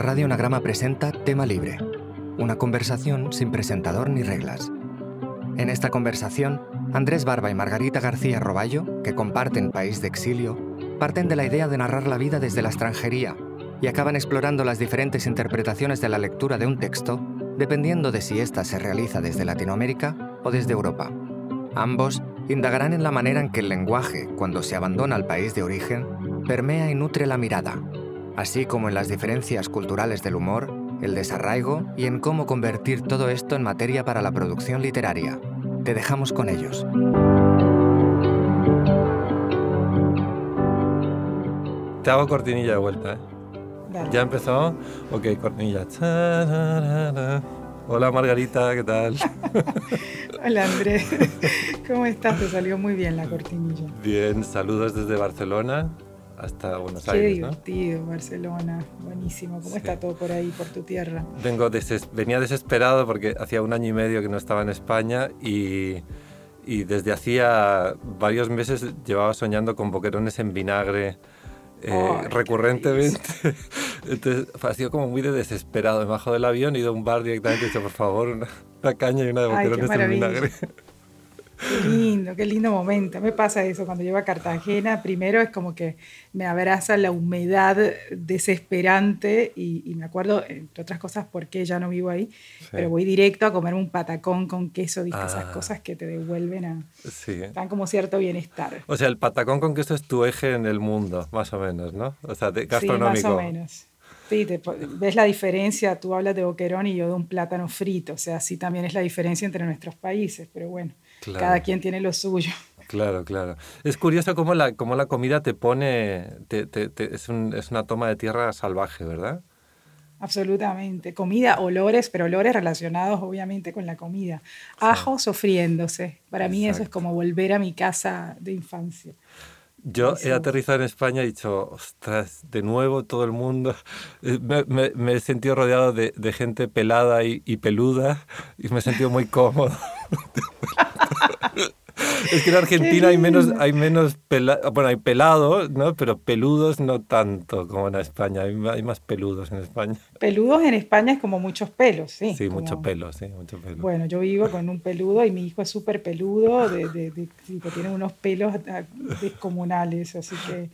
Radio Nagrama presenta Tema Libre, una conversación sin presentador ni reglas. En esta conversación, Andrés Barba y Margarita García Roballo, que comparten país de exilio, parten de la idea de narrar la vida desde la extranjería y acaban explorando las diferentes interpretaciones de la lectura de un texto, dependiendo de si ésta se realiza desde Latinoamérica o desde Europa. Ambos indagarán en la manera en que el lenguaje, cuando se abandona al país de origen, permea y nutre la mirada, así como en las diferencias culturales del humor, el desarraigo y en cómo convertir todo esto en materia para la producción literaria. Te dejamos con ellos. Te hago cortinilla de vuelta, ¿eh? ¿Ya empezó? Ok, cortinilla. Hola Margarita, ¿qué tal? Hola Andrés, ¿cómo estás? Te salió muy bien la cortinilla. Bien, saludos desde Barcelona hasta Buenos Qué Aires. divertido, Barcelona, buenísimo. ¿Cómo está todo por ahí, por tu tierra? Vengo deses venía desesperado porque hacía un año y medio que no estaba en España y, y desde hacía varios meses llevaba soñando con boquerones en vinagre. Eh, qué recurrentemente. Entonces ha sido como muy de desesperado. Me bajo del avión, he ido a un bar directamente y he dicho, por favor, una, una caña y una de Ay, qué boquerones en vinagre. Qué lindo, qué lindo momento. Me pasa eso cuando llego a Cartagena. Primero es como que me abraza la humedad desesperante y, y me acuerdo, entre otras cosas, por qué ya no vivo ahí, pero voy directo a comerme un patacón con queso, ¿viste? Esas Ah. cosas que te devuelven a... Sí. Dan como cierto bienestar. O sea, el patacón con queso es tu eje en el mundo, más o menos, ¿no? O sea, de- gastronómico. Sí, más o menos. Sí, te ves la diferencia, tú hablas de boquerón y yo de un plátano frito, o sea, sí también es la diferencia entre nuestros países, pero bueno, Claro. cada quien tiene lo suyo. Claro, claro. Es curioso cómo la, cómo la comida te pone, te- te- te- es, un- es una toma de tierra salvaje, ¿verdad? Absolutamente. Comida, olores, pero olores relacionados obviamente con la comida. Ajo sofriéndose. Para mí eso es Exacto. como volver a mi casa de infancia. Yo he aterrizado en España y he dicho, ostras, de nuevo todo el mundo. Eh, Me, me- me he sentido rodeado de, de gente pelada y, y peluda y me he sentido muy cómodo. es que en Argentina hay menos, hay menos pela- bueno, hay pelados, ¿no? Pero peludos no tanto como en España. Hay, más peludos en España. Peludos en España es como muchos pelos, sí. Sí, como- mucho pelo, sí, mucho pelo. Bueno, yo vivo con un peludo y mi hijo es súper peludo, de, de- de- tiene unos pelos ah, descomunales, así que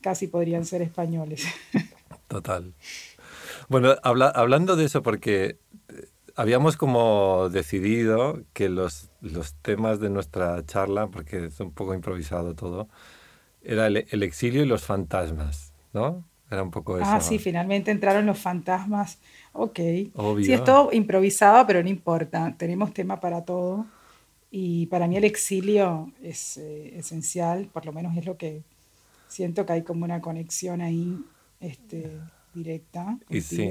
casi podrían ser españoles. Total. Bueno, habla- hablando de eso, porque eh, habíamos como decidido que los, los temas de nuestra charla, porque es un poco improvisado todo, era el, el exilio y los fantasmas, ¿no? Era un poco eso. Ah, sí, finalmente entraron los fantasmas. Ok. Obvio. Sí, es todo improvisado, pero no importa. Tenemos tema para todo. Y para mí el exilio es eh, esencial, por lo menos es lo que siento que hay como una conexión ahí este, directa Y sí.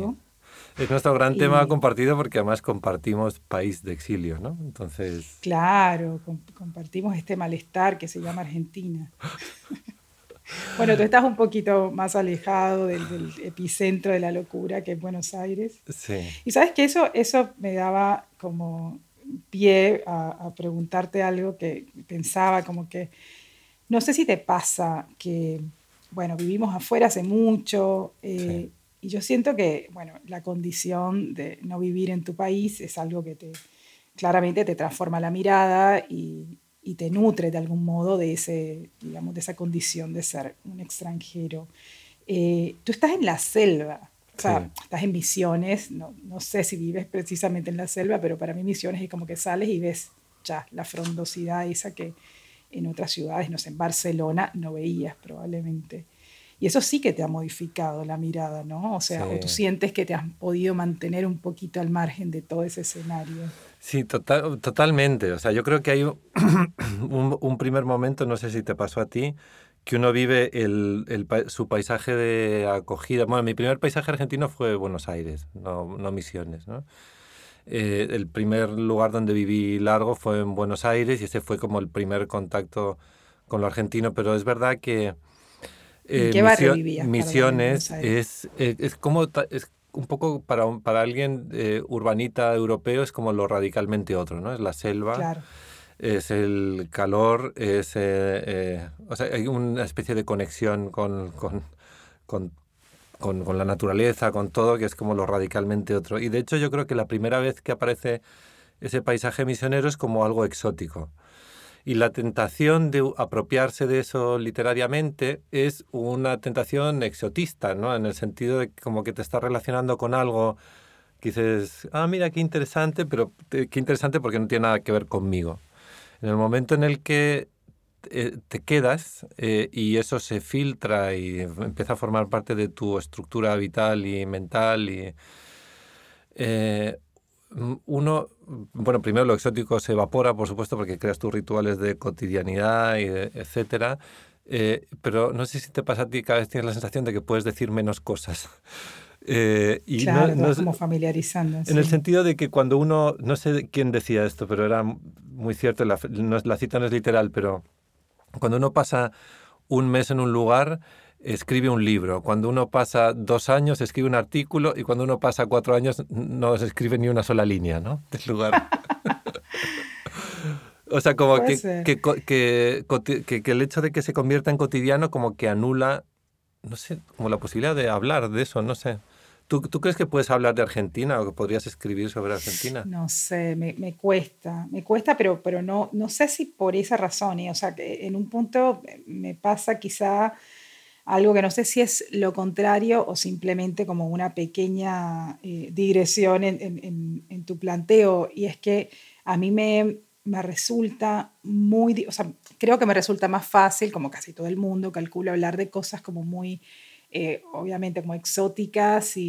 Es nuestro gran Y- tema compartido porque además compartimos país de exilio, ¿no? Entonces, Claro, com- compartimos este malestar que se llama Argentina. bueno, tú estás un poquito más alejado del, del epicentro de la locura que es Buenos Aires. sí. Y sabes que eso, eso me daba como pie a, a preguntarte algo que pensaba como que, no sé si te pasa que, bueno, vivimos afuera hace mucho eh, y yo siento que, bueno, la condición de no vivir en tu país es algo que te, claramente te transforma la mirada y, y te nutre de algún modo de, ese, digamos, de esa condición de ser un extranjero. Eh, tú estás en la selva, o sea, Sí. estás en Misiones, no, no sé si vives precisamente en la selva, pero para mí Misiones es como que sales y ves ya la frondosidad esa que en otras ciudades, no sé, en Barcelona no veías probablemente. Y eso sí que te ha modificado la mirada, ¿no? O sea, Sí. o tú sientes que te has podido mantener un poquito al margen de todo ese escenario. Sí, total, totalmente. O sea, yo creo que hay un, un- un primer momento, no sé si te pasó a ti, que uno vive el, el su paisaje de acogida. Bueno, mi primer paisaje argentino fue Buenos Aires, no, no Misiones, ¿no? Eh, el primer lugar donde viví largo fue en Buenos Aires y ese fue como el primer contacto con lo argentino, pero es verdad que ¿En qué barrio vivías, Misiones es, es, es como es un poco para, para alguien eh, urbanita europeo es como lo radicalmente otro, ¿no? Es la selva, Claro. es el calor, es, eh, eh, o sea, hay una especie de conexión con, con, con con, con, la naturaleza, con todo, que es como lo radicalmente otro. Y de hecho yo creo que la primera vez que aparece ese paisaje misionero es como algo exótico. Y la tentación de apropiarse de eso literariamente es una tentación exotista, ¿no? En el sentido de que como que te estás relacionando con algo que dices, ah, mira, qué interesante, pero qué interesante porque no tiene nada que ver conmigo. En el momento en el que te quedas eh, y eso se filtra y empieza a formar parte de tu estructura vital y mental y eh, uno bueno, primero lo exótico se evapora, por supuesto, porque creas tus rituales de cotidianidad, y etcétera. Eh, pero no sé si te pasa a ti, cada vez tienes la sensación de que puedes decir menos cosas. Eh, y claro, no, como familiarizando. En el sentido de que cuando uno, no sé quién decía esto, pero era muy cierto, la, la cita no es literal, pero cuando uno pasa un mes en un lugar, escribe un libro. Cuando uno pasa dos años, escribe un artículo y cuando uno pasa cuatro años, no se escribe ni una sola línea, ¿no? Del lugar. o sea, como que, que, que, que, el hecho de que se convierta en cotidiano como que anula, no sé, como la posibilidad de hablar de eso, no sé. ¿Tú, ¿Tú, crees que puedes hablar de Argentina o que podrías escribir sobre Argentina? No sé, me, me cuesta, me cuesta, pero, pero no, no sé si por esa razón. ¿eh? O sea, que en un punto me pasa quizá algo que no sé si es lo contrario o simplemente como una pequeña eh, digresión en, tu planteo, y es que a mí me, me resulta muy, o sea, creo que me resulta más fácil, como casi todo el mundo, calculo hablar de cosas como muy, eh, obviamente como exóticas y,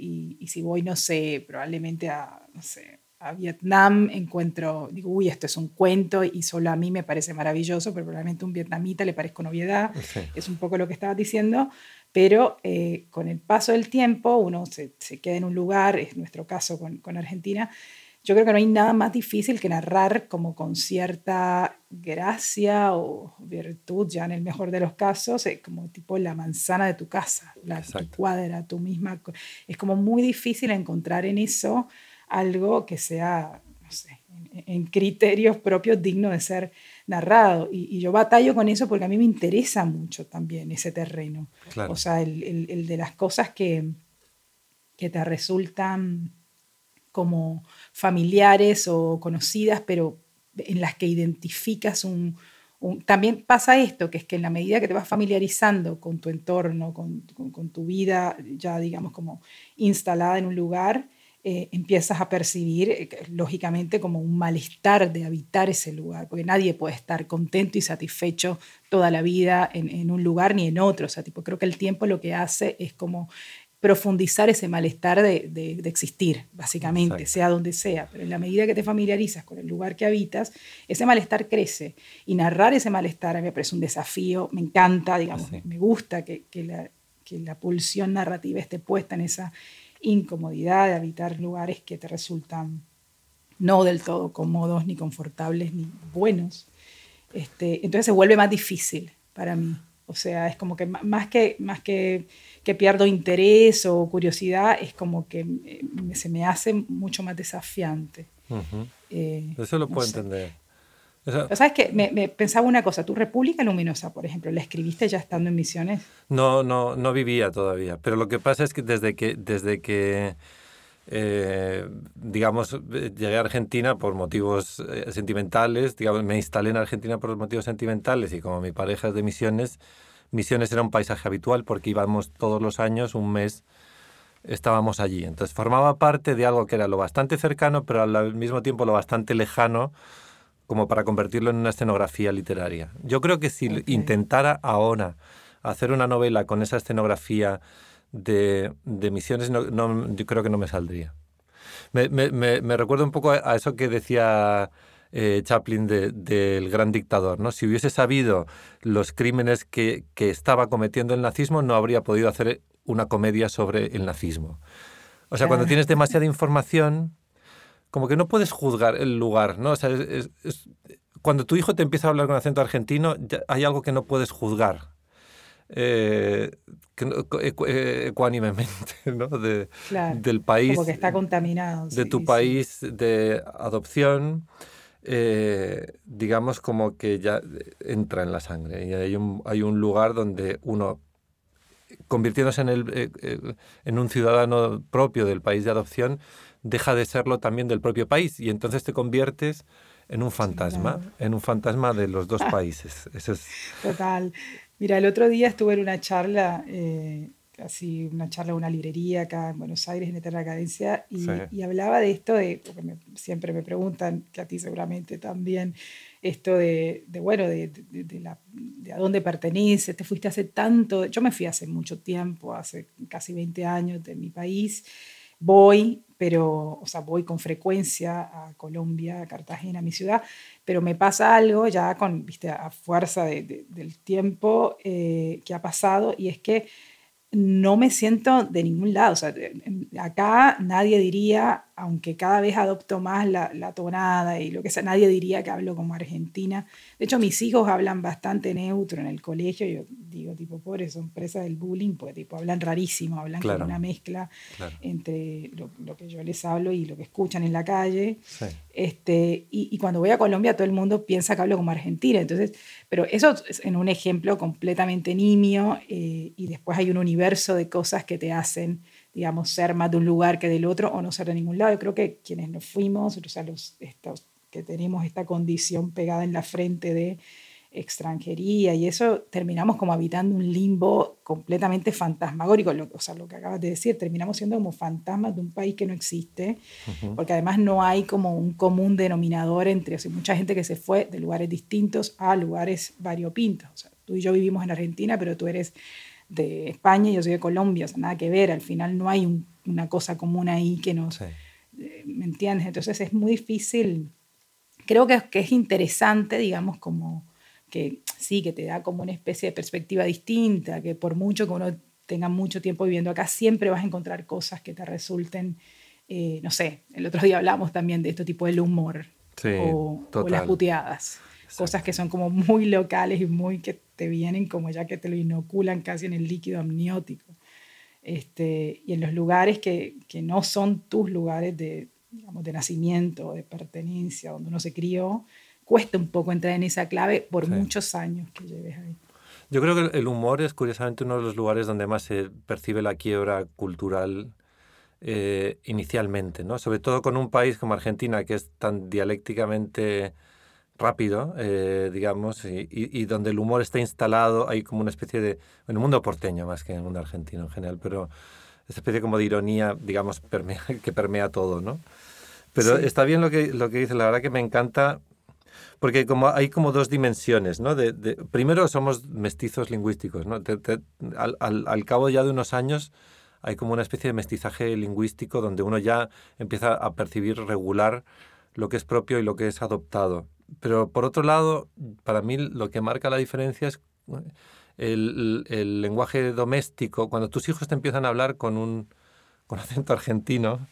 y, y, si voy, no sé, probablemente a, no sé, a Vietnam encuentro, digo, uy, esto es un cuento y solo a mí me parece maravilloso, pero probablemente a un vietnamita le parezca novedad, es un poco lo que estabas diciendo, pero eh, con el paso del tiempo uno se, se, queda en un lugar, es nuestro caso con, con, Argentina, yo creo que no hay nada más difícil que narrar como con cierta gracia o virtud, ya en el mejor de los casos, como tipo la manzana de tu casa, la tu cuadra, tu misma, es como muy difícil encontrar en eso algo que sea, no sé, en, criterios propios digno de ser narrado. Y, yo batallo con eso porque a mí me interesa mucho también ese terreno. O sea, el, el, de las cosas que, que te resultan como familiares o conocidas, pero en las que identificas un, también pasa esto, que es que en la medida que te vas familiarizando con tu entorno, con, con, con tu vida ya digamos como instalada en un lugar, eh, empiezas a percibir, eh, lógicamente, como un malestar de habitar ese lugar, porque nadie puede estar contento y satisfecho toda la vida en, un lugar ni en otro. O sea, tipo, creo que el tiempo lo que hace es como profundizar ese malestar de, de, existir, básicamente, sea donde sea. Pero en la medida que te familiarizas con el lugar que habitas, ese malestar crece. Y narrar ese malestar a mí me parece un desafío, me encanta, digamos, me gusta que, que, la, que la pulsión narrativa esté puesta en esa incomodidad de habitar lugares que te resultan no del todo cómodos, ni confortables, ni buenos. Este, entonces se vuelve más difícil para mí. O sea, es como que más que, más que, que pierdo interés o curiosidad, es como que eh, se me hace mucho más desafiante. Eh, Eso lo puedo entender. ¿Sabes qué? Me, pensaba una cosa. ¿Tu República Luminosa, por ejemplo, la escribiste ya estando en Misiones? No, no, no vivía todavía. Pero lo que pasa es que desde que, desde que eh, digamos, llegué a Argentina por motivos eh, sentimentales, digamos, me instalé en Argentina por motivos sentimentales y como mi pareja es de Misiones, Misiones era un paisaje habitual porque íbamos todos los años, un mes estábamos allí. Entonces formaba parte de algo que era lo bastante cercano, pero al mismo tiempo lo bastante lejano como para convertirlo en una escenografía literaria. Yo creo que si intentara ahora hacer una novela con esa escenografía de, de misiones, no, no, yo creo que no me saldría. Me, me, me, recuerda un poco a, eso que decía eh, Chaplin del gran dictador. ¿no? Si hubiese sabido los crímenes que, que estaba cometiendo el nazismo, no habría podido hacer una comedia sobre el nazismo. O sea, cuando tienes demasiada información, como que no puedes juzgar el lugar, ¿no? O sea, es, cuando tu hijo te empieza a hablar con acento argentino, hay algo que no puedes juzgar. Eh, ecuánimemente, ¿no? De, del país. Como que está contaminado. De tu país de adopción, eh, digamos como que ya entra en la sangre. Y hay un, hay un lugar donde uno convirtiéndose en, el, en un ciudadano propio del país de adopción, deja de serlo también del propio país y entonces te conviertes en un fantasma, en un fantasma de los dos países. Eso es... Total. Mira, el otro día estuve en una charla, eh, así una charla en una librería acá en Buenos Aires, en Eterna Cadencia, y, y hablaba de esto, de, porque siempre me preguntan, que a ti seguramente también, esto de, de bueno, de, de, la, de, a dónde perteneces, te fuiste hace tanto, yo me fui hace mucho tiempo, hace casi 20 años de mi país, voy, pero, o sea, voy con frecuencia a Colombia, a Cartagena, a mi ciudad, pero me pasa algo ya con, viste, a fuerza del tiempo eh, que ha pasado, y es que no me siento de ningún lado. O sea, acá nadie diría, aunque cada vez adopto más la, la, tonada y lo que sea, nadie diría que hablo como argentina. De hecho, mis hijos hablan bastante neutro en el colegio. Yo digo, tipo, pobres, son presas del bullying, porque tipo, hablan rarísimo, hablan como una mezcla entre lo, lo, que yo les hablo y lo que escuchan en la calle. Este, y, cuando voy a Colombia, todo el mundo piensa que hablo como argentina. Entonces, pero eso es en un ejemplo completamente nimio eh, y después hay un universo de cosas que te hacen, digamos, ser más de un lugar que del otro o no ser de ningún lado. Yo creo que quienes nos fuimos, o sea, los que tenemos esta condición pegada en la frente de extranjería y eso, terminamos como habitando un limbo completamente fantasmagórico, lo, o sea, lo que acabas de decir, terminamos siendo como fantasmas de un país que no existe, porque además no hay como un común denominador entre, o sea, mucha gente que se fue de lugares distintos a lugares variopintos. O sea, tú y yo vivimos en Argentina, pero tú eres de España y yo soy de Colombia, o sea, nada que ver, al final no hay una cosa común ahí que nos... Eh, ¿Me entiendes? Entonces es muy difícil, creo que, que es interesante, digamos, como que sí, que te da como una especie de perspectiva distinta, que por mucho que uno tenga mucho tiempo viviendo acá, siempre vas a encontrar cosas que te resulten, eh, no sé, el otro día hablamos también de este tipo del humor o, las puteadas, cosas que son como muy locales y muy que te vienen como ya que te lo inoculan casi en el líquido amniótico. Este, y en los lugares que, que no son tus lugares de, digamos, de nacimiento, de pertenencia, donde uno se crió, cuesta un poco entrar en esa clave por muchos años que lleves ahí. Yo creo que el humor es curiosamente uno de los lugares donde más se percibe la quiebra cultural eh, inicialmente, ¿no? Sobre todo con un país como Argentina que es tan dialécticamente rápido, eh, digamos, y, donde el humor está instalado, hay como una especie de, en el mundo porteño más que en el mundo argentino en general, pero esa especie como de ironía, digamos, que permea todo, ¿no? Pero está bien lo que, lo que dice, la verdad que me encanta porque como hay como dos dimensiones, ¿no? De, primero somos mestizos lingüísticos, ¿no? al, al, al, cabo ya de unos años hay como una especie de mestizaje lingüístico donde uno ya empieza a percibir regular lo que es propio y lo que es adoptado. Pero por otro lado, para mí lo que marca la diferencia es el, el lenguaje doméstico. Cuando tus hijos te empiezan a hablar con un con acento argentino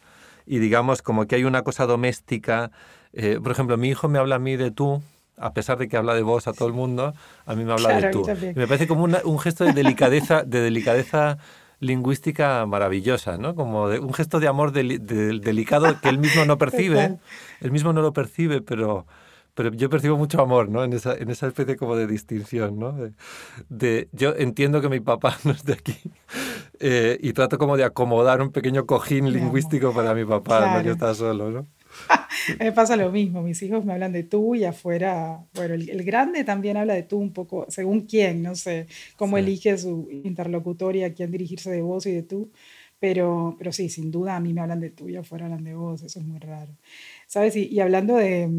y digamos como que hay una cosa doméstica eh, por ejemplo, mi hijo me habla a mí de tú, a pesar de que habla de vos a todo el mundo, a mí me habla de tú. me parece como un gesto de delicadeza, de delicadeza lingüística maravillosa, ¿no? Como un gesto de amor delicado que él mismo no percibe, él mismo no lo percibe, pero, pero yo percibo mucho amor, ¿no? En esa, en esa especie como de distinción, ¿no? De, yo entiendo que mi papá no es de aquí eh, y trato como de acomodar un pequeño cojín lingüístico para mi papá, no yo está solo, ¿no? me pasa lo mismo, mis hijos me hablan de tú y afuera, bueno, el, grande también habla de tú un poco, según quién, no sé, cómo elige su interlocutor y a quién dirigirse de vos y de tú, pero, pero sí, sin duda a mí me hablan de tú y afuera hablan de vos, eso es muy raro. ¿Sabes? Y, y hablando de,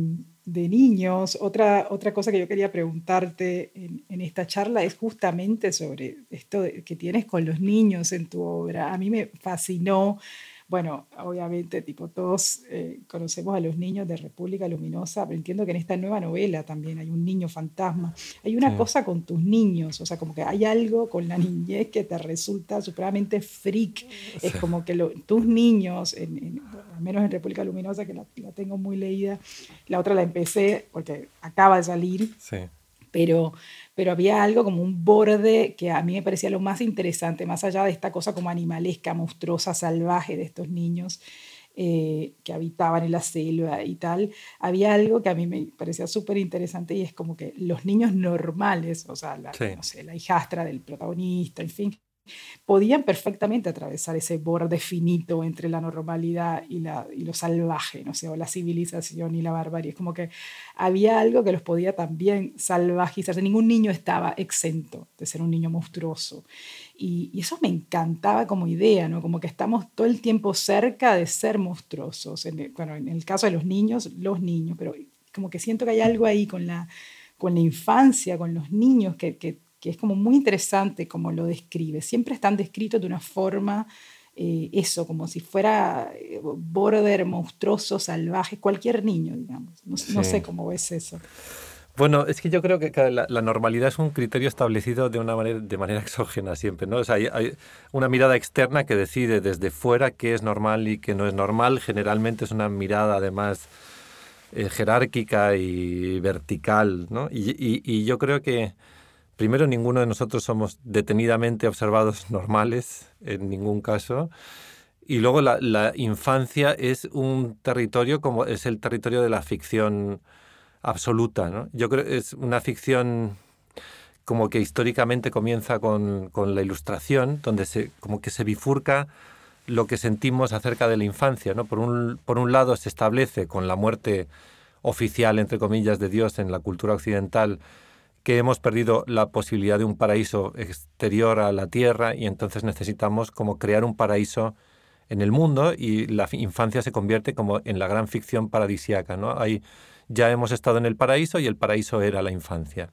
de, niños, otra, otra cosa que yo quería preguntarte en, en esta charla es justamente sobre esto que tienes con los niños en tu obra. A mí me fascinó bueno, obviamente, tipo, todos eh, conocemos a los niños de República Luminosa, pero entiendo que en esta nueva novela también hay un niño fantasma. Hay una cosa con tus niños, o sea, como que hay algo con la niñez que te resulta supremamente freak. Es como que tus niños, en, al menos en República Luminosa, que la, la, tengo muy leída, la otra la empecé porque acaba de salir. Sí. Pero, pero había algo como un borde que a mí me parecía lo más interesante, más allá de esta cosa como animalesca, monstruosa, salvaje de estos niños eh, que habitaban en la selva y tal, había algo que a mí me parecía súper interesante y es como que los niños normales, o sea, la, no sé, la hijastra del protagonista, en fin, podían perfectamente atravesar ese borde finito entre la normalidad y, la, y lo salvaje, no sé, o la civilización y la barbarie. Es como que había algo que los podía también salvajizar. Ningún niño estaba exento de ser un niño monstruoso. Y, eso me encantaba como idea, ¿no? Como que estamos todo el tiempo cerca de ser monstruosos. bueno, en el caso de los niños, los niños, pero como que siento que hay algo ahí con la, con la infancia, con los niños, que que es como muy interesante como lo describe. Siempre están descritos de una forma, eh, eso, como si fuera eh, border, monstruoso, salvaje, cualquier niño, digamos. No, sé cómo ves eso. Bueno, es que yo creo que la, normalidad es un criterio establecido de una manera, de manera exógena siempre, ¿no? O sea, hay, una mirada externa que decide desde fuera qué es normal y qué no es normal. Generalmente es una mirada, además, eh, jerárquica y vertical, ¿no? y yo creo que Primero, ninguno de nosotros somos detenidamente observados normales, en ningún caso. Y luego la, infancia es un territorio como es el territorio de la ficción absoluta. ¿no? Yo creo que es una ficción como que históricamente comienza con, con, la ilustración, donde se, como que se bifurca lo que sentimos acerca de la infancia. ¿no? Por, un, por un lado se establece con la muerte oficial, entre comillas, de Dios en la cultura occidental, que hemos perdido la posibilidad de un paraíso exterior a la tierra y entonces necesitamos como crear un paraíso en el mundo y la infancia se convierte como en la gran ficción paradisiaca, ¿no? Ahí ya hemos estado en el paraíso y el paraíso era la infancia.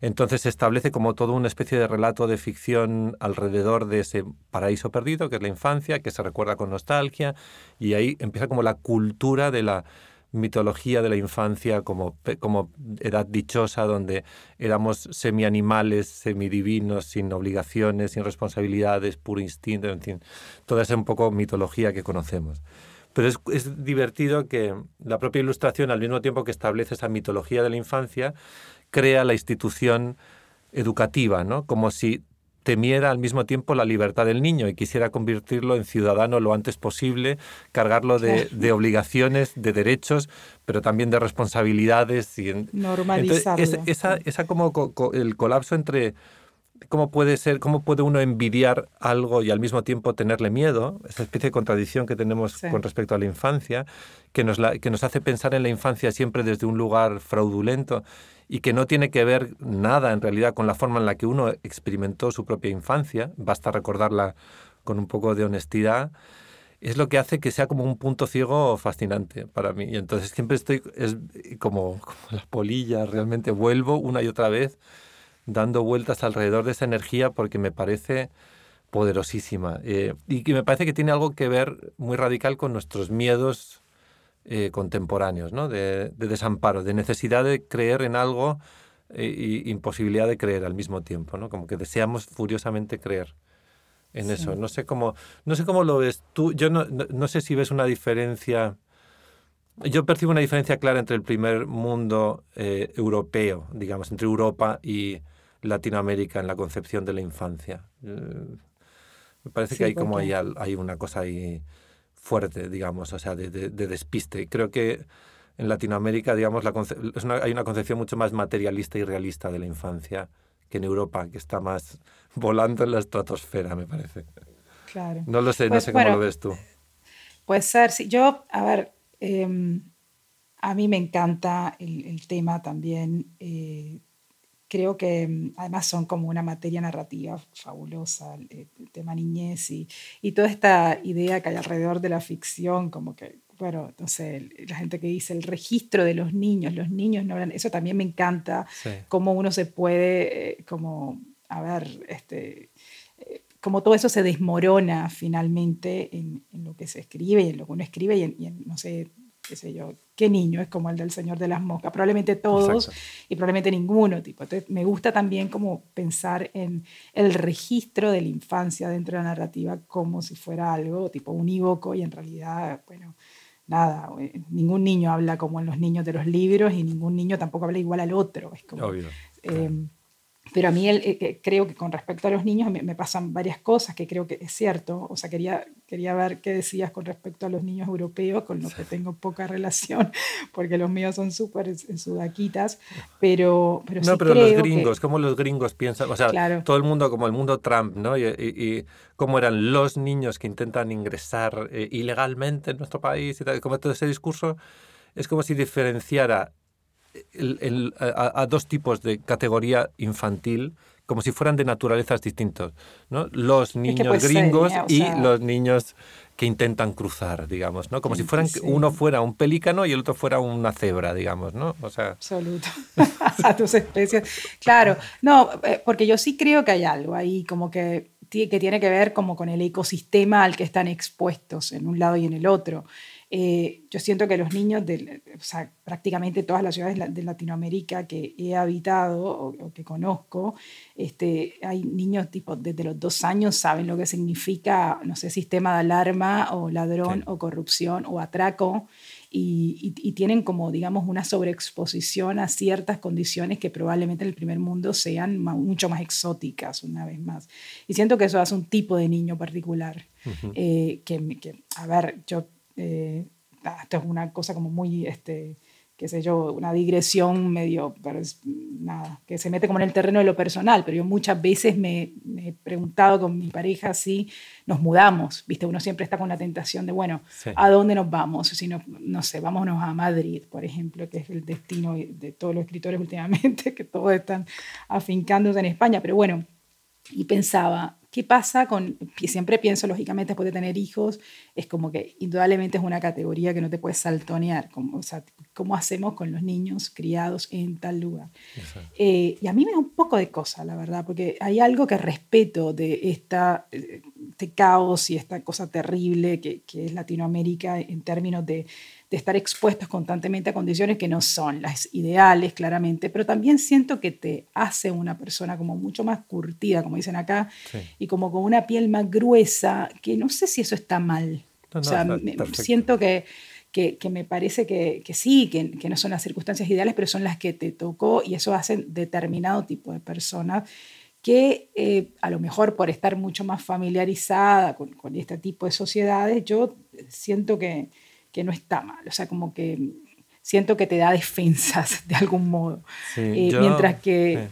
Entonces se establece como toda una especie de relato de ficción alrededor de ese paraíso perdido, que es la infancia, que se recuerda con nostalgia, y ahí empieza como la cultura de la mitología de la infancia como, como edad dichosa, donde éramos semi-animales, semidivinos, sin obligaciones, sin responsabilidades, puro instinto, en fin, toda esa un poco mitología que conocemos. Pero es, es divertido que la propia ilustración, al mismo tiempo que establece esa mitología de la infancia, crea la institución educativa, ¿no? Como si temiera al mismo tiempo la libertad del niño y quisiera convertirlo en ciudadano lo antes posible, cargarlo de, obligaciones, de derechos, pero también de responsabilidades. Y Normalizarlo. esa, esa como el colapso entre cómo puede ser, cómo puede uno envidiar algo y al mismo tiempo tenerle miedo, esa especie de contradicción que tenemos con respecto a la infancia, que nos, la, que nos hace pensar en la infancia siempre desde un lugar fraudulento y que no tiene que ver nada en realidad con la forma en la que uno experimentó su propia infancia, basta recordarla con un poco de honestidad, es lo que hace que sea como un punto ciego fascinante para mí. Y entonces siempre estoy es como, como las polillas, realmente vuelvo una y otra vez dando vueltas alrededor de esa energía porque me parece poderosísima eh, y que me parece que tiene algo que ver muy radical con nuestros miedos eh, contemporáneos, ¿no? De, desamparo, de necesidad de creer en algo e imposibilidad de creer al mismo tiempo, ¿no? Como que deseamos furiosamente creer en eso. No sé cómo, no sé cómo lo ves tú. Yo no, no, sé si ves una diferencia. Yo percibo una diferencia clara entre el primer mundo eh, europeo, digamos, entre Europa y Latinoamérica en la concepción de la infancia. me parece que hay como hay, hay una cosa ahí fuerte, digamos, o sea, de, de, despiste. Creo que en Latinoamérica, digamos, la hay una concepción mucho más materialista y realista de la infancia que en Europa, que está más volando en la estratosfera, me parece. Claro. No lo sé, no pues, sé cómo lo ves tú. Puede ser, sí. Yo, a ver, em, a mí me encanta el, tema también eh, creo que mm, además son como una materia narrativa fabulosa, el, tema niñez y, y, toda esta idea que hay alrededor de la ficción, como que, bueno, no sé, la gente que dice el registro de los niños, los niños no hablan, eso también me encanta, cómo uno se puede, eh, como, a ver, este, eh, como todo eso se desmorona finalmente en, en, lo que se escribe y en lo que uno escribe y en, y en no sé, qué sé yo, qué niño es como el del Señor de las Moscas, probablemente todos y probablemente ninguno. Tipo. Entonces, me gusta también como pensar en el registro de la infancia dentro de la narrativa como si fuera algo tipo unívoco y en realidad, bueno, nada, eh, ningún niño habla como en los niños de los libros y ningún niño tampoco habla igual al otro. Es como, Obvio. Eh, pero a mí el, creo que con respecto a los niños me, pasan varias cosas que creo que es cierto. O sea, quería, quería ver qué decías con respecto a los niños europeos, con los que tengo poca relación, porque los míos son súper sudaquitas. Pero, pero no, sí pero creo los gringos, ¿cómo los gringos piensan? O sea, todo el mundo, como el mundo Trump, ¿no? Y, y, cómo eran los niños que intentan ingresar eh, ilegalmente en nuestro país y tal. Como todo ese discurso es como si diferenciara el, a, dos tipos de categoría infantil como si fueran de naturalezas distintos. ¿no? Los niños gringos y los niños que intentan cruzar, digamos, ¿no? Como si fueran uno fuera un pelícano y el otro fuera una cebra, digamos, ¿no? O sea... Absoluto. a tus especies. Claro, no, eh, porque yo sí creo que hay algo ahí como que, que tiene que ver como con el ecosistema al que están expuestos en un lado y en el otro. Eh, yo siento que los niños, de, o sea, prácticamente todas las ciudades de Latinoamérica que he habitado o, que conozco, este, hay niños tipo desde los dos años saben lo que significa, no sé, sistema de alarma o ladrón o corrupción o atraco. Y, y, tienen como, digamos, una sobreexposición a ciertas condiciones que probablemente en el primer mundo sean mucho más exóticas, una vez más. Y siento que eso hace un tipo de niño particular. Eh, que, que, a ver, yo eh, esto es una cosa como muy, este, qué sé yo, una digresión medio, pero nada, que se mete como en el terreno de lo personal, pero yo muchas veces me, he preguntado con mi pareja si nos mudamos, ¿viste? Uno siempre está con la tentación de, bueno, ¿a dónde nos vamos? Si no, no sé, vámonos a Madrid, por ejemplo, que es el destino de todos los escritores últimamente, que todos están afincándose en España, pero bueno, y pensaba, ¿Qué pasa con, siempre pienso lógicamente después de tener hijos, es como que indudablemente es una categoría que no te puedes saltonear, como, o sea, ¿cómo hacemos con los niños criados en tal lugar? Eh, y a mí me da un poco de cosa, la verdad, porque hay algo que respeto de esta, este caos y esta cosa terrible que, que es Latinoamérica en términos de de estar expuestos constantemente a condiciones que no son las ideales, claramente, pero también siento que te hace una persona como mucho más curtida, como dicen acá, y como con una piel más gruesa, que no sé si eso está mal. o sea, siento que, que, me parece que, que sí, que, que, no son las circunstancias ideales, pero son las que te tocó y eso hace determinado tipo de personas que eh, a lo mejor por estar mucho más familiarizada con, con este tipo de sociedades, yo siento que, que no está mal. O sea, como que siento que te da defensas de algún modo. Eh, mientras que...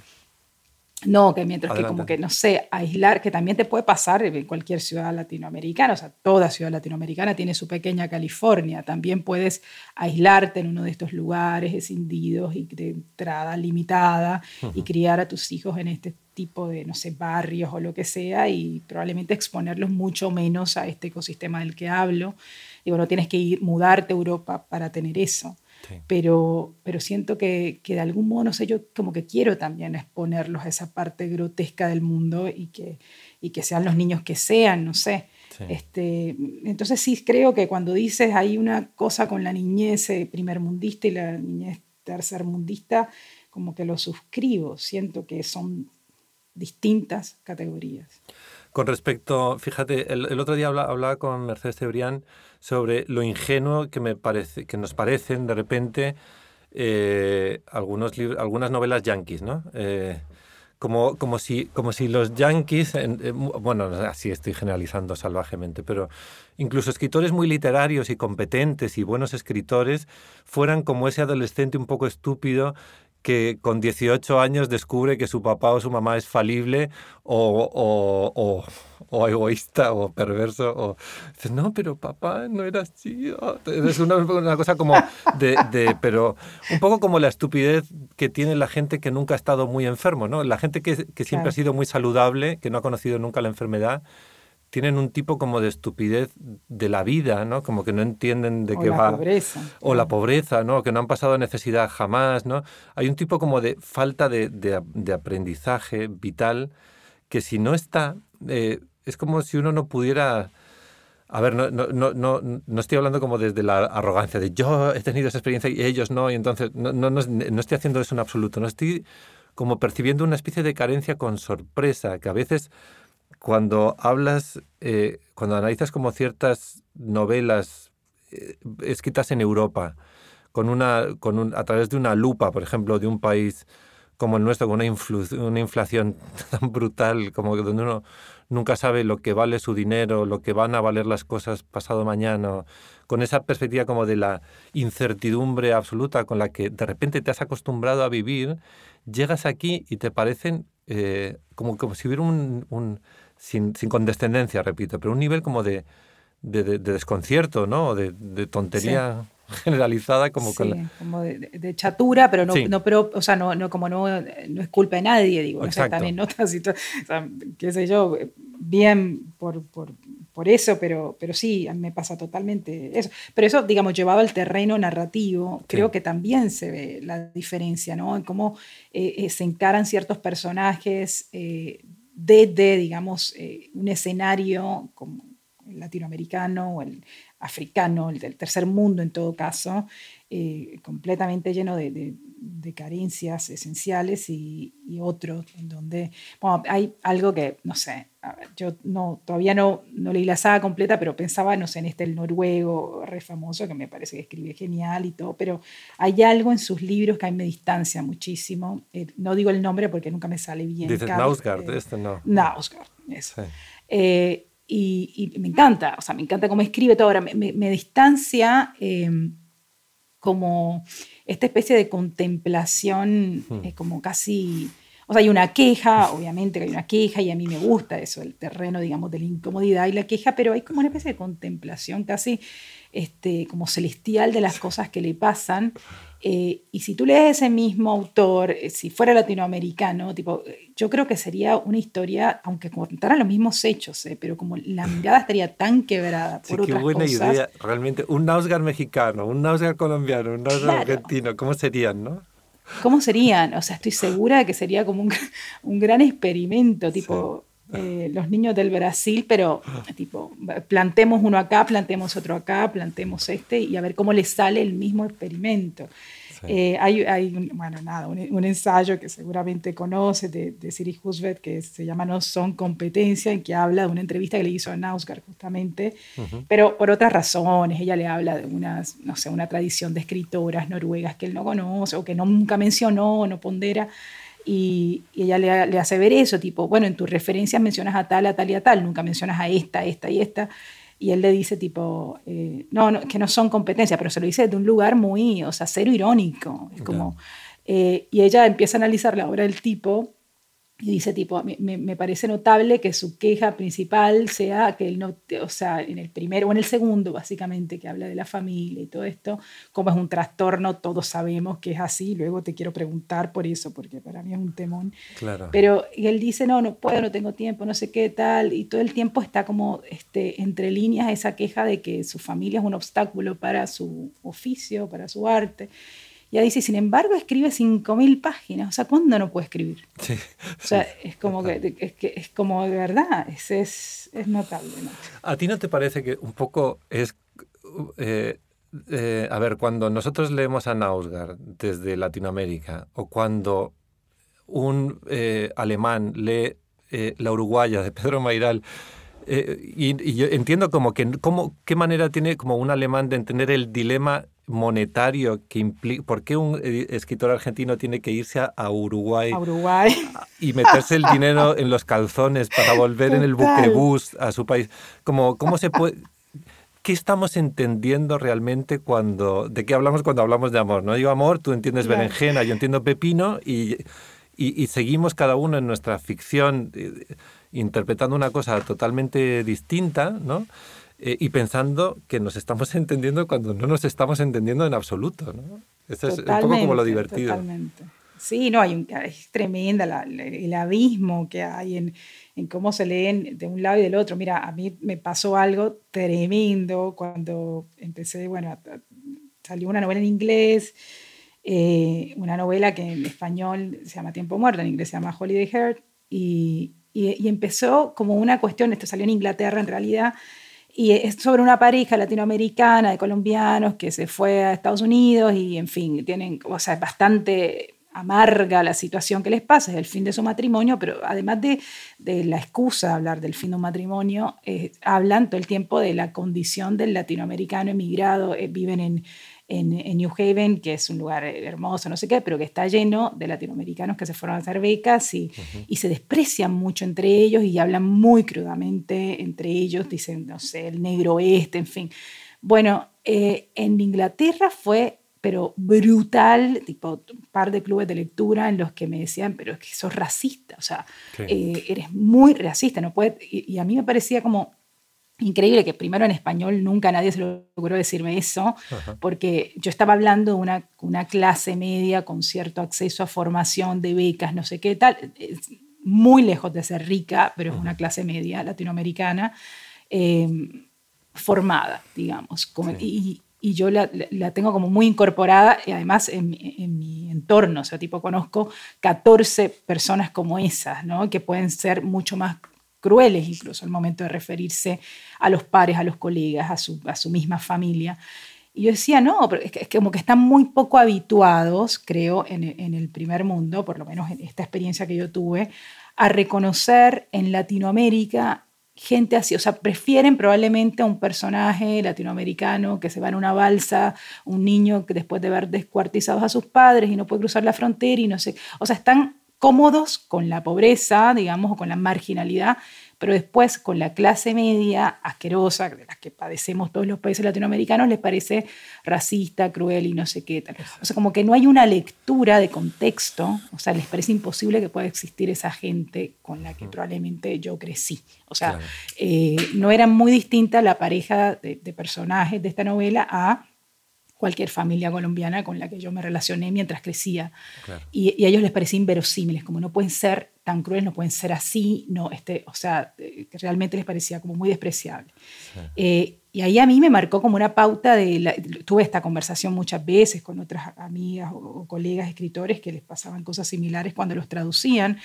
No, que mientras que como que, no sé, aislar, que también te puede pasar en cualquier ciudad latinoamericana, o sea, toda ciudad latinoamericana tiene su pequeña California, también puedes aislarte en uno de estos lugares escindidos y de entrada limitada y criar a tus hijos en este tipo de, no sé, barrios o lo que sea y probablemente exponerlos mucho menos a este ecosistema del que hablo. Digo, no tienes que ir, mudarte a Europa para tener eso. Pero, pero siento que, que, de algún modo, no sé, yo como que quiero también exponerlos a esa parte grotesca del mundo y que, y que sean los niños que sean, no sé. Este, entonces sí creo que cuando dices hay una cosa con la niñez eh, primermundista y la niñez tercermundista, como que lo suscribo, siento que son distintas categorías. Con respecto, fíjate, el, otro día hablaba, con Mercedes Cebrián sobre lo ingenuo que, me parece, que nos parecen de repente eh, algunos algunas novelas yanquis, ¿no? Eh, como, como, si, como si los yanquis, bueno, así estoy generalizando salvajemente, pero incluso escritores muy literarios y competentes y buenos escritores fueran como ese adolescente un poco estúpido que con 18 años descubre que su papá o su mamá es falible o, o, o, egoísta o perverso. O dices, no, pero papá no era así. Es una, una cosa como de, de, pero un poco como la estupidez que tiene la gente que nunca ha estado muy enfermo, ¿no? La gente que, que siempre ha sido muy saludable, que no ha conocido nunca la enfermedad tienen un tipo como de estupidez de la vida, ¿no? Como que no entienden de qué va. O la pobreza. O la pobreza, ¿no? Que no han pasado necesidad jamás, ¿no? Hay un tipo como de falta de, de, aprendizaje vital que si no está, eh, es como si uno no pudiera... A ver, no, no, no, no, no estoy hablando como desde la arrogancia de yo he tenido esa experiencia y ellos no, y entonces no, no, no estoy haciendo eso en absoluto, no estoy como percibiendo una especie de carencia con sorpresa, que a veces cuando hablas, eh, cuando analizas como ciertas novelas eh, escritas en Europa, con una, con un, a través de una lupa, por ejemplo, de un país como el nuestro, con una, una inflación tan brutal, como donde uno nunca sabe lo que vale su dinero, lo que van a valer las cosas pasado mañana, con esa perspectiva como de la incertidumbre absoluta con la que de repente te has acostumbrado a vivir, llegas aquí y te parecen eh, como, como si hubiera un, sin, sin, condescendencia, repito, pero un nivel como de, de, desconcierto, ¿no? De, de tontería generalizada como sí, como de, chatura pero no, no pero o sea no, no como no, no es culpa de nadie digo Exacto. también o sea, qué sé yo bien por, por, por, eso pero pero sí me pasa totalmente eso. Pero eso digamos llevado al terreno narrativo creo que también se ve la diferencia no en cómo eh, eh, se encaran ciertos personajes eh, desde digamos eh, un escenario como latinoamericano o el africano, el del tercer mundo en todo caso, eh, completamente lleno de, carencias esenciales y, y, otro en donde, bueno, hay algo que, no sé, yo no, todavía no, no leí la saga completa, pero pensaba, no sé, en este el noruego, re famoso, que me parece que escribe genial y todo, pero hay algo en sus libros que a mí me distancia muchísimo. Eh, no digo el nombre porque nunca me sale bien. Dices Nausgard, eh, este no. Nausgard, eso. Y, me encanta, o sea, me encanta cómo escribe todo. Ahora, me, me, distancia eh, como esta especie de contemplación, hmm. eh, como casi. O sea, hay una queja, obviamente que hay una queja, y a mí me gusta eso, el terreno, digamos, de la incomodidad y la queja, pero hay como una especie de contemplación casi este, como celestial de las cosas que le pasan. Eh, y si tú lees ese mismo autor, eh, si fuera latinoamericano, tipo, yo creo que sería una historia, aunque contara los mismos hechos, eh, pero como la mirada estaría tan quebrada por sí, qué buena idea, realmente. Un Nausgar mexicano, un Nausgar colombiano, un Nausgar argentino, ¿cómo serían, no? ¿Cómo serían? O sea, estoy segura de que sería como un, un gran experimento, tipo... los niños del Brasil, pero tipo, plantemos uno acá, plantemos otro acá, plantemos este y a ver cómo le sale el mismo experimento. Eh, hay, hay un, bueno, nada, un, ensayo que seguramente conoce de, de Siri Husvet que se llama No son competencia, en que habla de una entrevista que le hizo a Nausgard justamente, pero por otras razones. Ella le habla de unas, no sé, una tradición de escritoras noruegas que él no conoce o que nunca mencionó, no pondera. Y, y ella le, le, hace ver eso, tipo, bueno, en tus referencias mencionas a tal, a tal y a tal, nunca mencionas a esta, esta y esta y él le dice tipo, eh, no, que no son competencias, pero se lo dice desde un lugar muy, o sea, cero irónico. Es como, eh, y ella empieza a analizar la obra del tipo y dice tipo, me, me, parece notable que su queja principal sea que él no, o sea, en el primero o en el segundo, básicamente, que habla de la familia y todo esto, como es un trastorno, todos sabemos que es así, luego te quiero preguntar por eso, porque para mí es un temón. Claro. Pero él dice, no, no puedo, no tengo tiempo, no sé qué tal, y todo el tiempo está como este, entre líneas esa queja de que su familia es un obstáculo para su oficio, para su arte. Ya dice, sin embargo, escribe 5.000 páginas. O sea, ¿cuándo no puede escribir? Sí, o sea, es, como que, es, que, es como de verdad, es, es, es notable. ¿A ti no te parece que un poco es... Eh, eh, a ver, cuando nosotros leemos a Nausgard desde Latinoamérica o cuando un eh, alemán lee La Uruguaya de Pedro Mairal, y, y, yo entiendo como que cómo, qué manera tiene como un alemán de entender el dilema monetario que implica, ¿por qué un escritor argentino tiene que irse a, Uruguay, Uruguay, y meterse el dinero en los calzones para volver en el buquebús a su país? Como, ¿Cómo se puede...? ¿Qué estamos entendiendo realmente cuando... ¿De qué hablamos cuando hablamos de amor? No digo amor, tú entiendes berenjena, yo entiendo pepino y, y, y seguimos cada uno en nuestra ficción eh, interpretando una cosa totalmente distinta, ¿no? Eh, y pensando que nos estamos entendiendo cuando no nos estamos entendiendo en absoluto. ¿no? Eso es un poco como lo divertido. Totalmente. Sí, no, hay un, es tremenda el abismo que hay en, en, cómo se leen de un lado y del otro. Mira, a mí me pasó algo tremendo cuando empecé, bueno, salió una novela en inglés, eh, una novela que en español se llama Tiempo Muerto, en inglés se llama Holiday Heart, y, y, y empezó como una cuestión, esto salió en Inglaterra en realidad, y es sobre una pareja latinoamericana de colombianos que se fue a Estados Unidos y, en fin, tienen, o sea, es bastante amarga la situación que les pasa, es el fin de su matrimonio, pero además de, de la excusa de hablar del fin de un matrimonio, eh, hablan todo el tiempo de la condición del latinoamericano emigrado, eh, viven en, en, New Haven, que es un lugar hermoso, no sé qué, pero que está lleno de latinoamericanos que se fueron a hacer becas y, y se desprecian mucho entre ellos y hablan muy crudamente entre ellos, dicen, no sé, el negro este, en fin. Bueno, eh, en Inglaterra fue pero brutal, tipo un par de clubes de lectura en los que me decían, pero es que sos racista, o sea, eh, eres muy racista, no puedes, y, a mí me parecía como increíble que primero en español nunca nadie se lo logró decirme eso, porque yo estaba hablando de una, una clase media con cierto acceso a formación de becas, no sé qué tal, muy lejos de ser rica, pero es una clase media latinoamericana. Eh, formada, digamos. y, y, yo la, la, tengo como muy incorporada y además en, en, mi entorno, o sea, tipo conozco 14 personas como esas, ¿no? Que pueden ser mucho más crueles incluso al momento de referirse a los pares, a los colegas, a su, a su misma familia. Y yo decía, no, pero es, que, es como que están muy poco habituados, creo, en, en el primer mundo, por lo menos en esta experiencia que yo tuve, a reconocer en Latinoamérica gente así, o sea, prefieren probablemente a un personaje latinoamericano que se va en una balsa, un niño que después de ver descuartizados a sus padres y no puede cruzar la frontera y no sé, o sea, están cómodos con la pobreza, digamos, o con la marginalidad, pero después con la clase media asquerosa, de la que padecemos todos los países latinoamericanos, les parece racista, cruel y no sé qué tal. O sea, como que no hay una lectura de contexto, o sea, les parece imposible que pueda existir esa gente con la que probablemente yo crecí. O sea, eh, no era muy distinta la pareja de, de personajes de esta novela a cualquier familia colombiana con la que yo me relacioné mientras crecía. Y, a ellos les parecía inverosímiles, como no pueden ser tan crueles, no pueden ser así, no, este, o sea, eh, realmente les parecía como muy despreciable. Eh, y ahí a mí me marcó como una pauta de, tuve esta conversación muchas veces con otras amigas o, colegas escritores que les pasaban cosas similares cuando los traducían,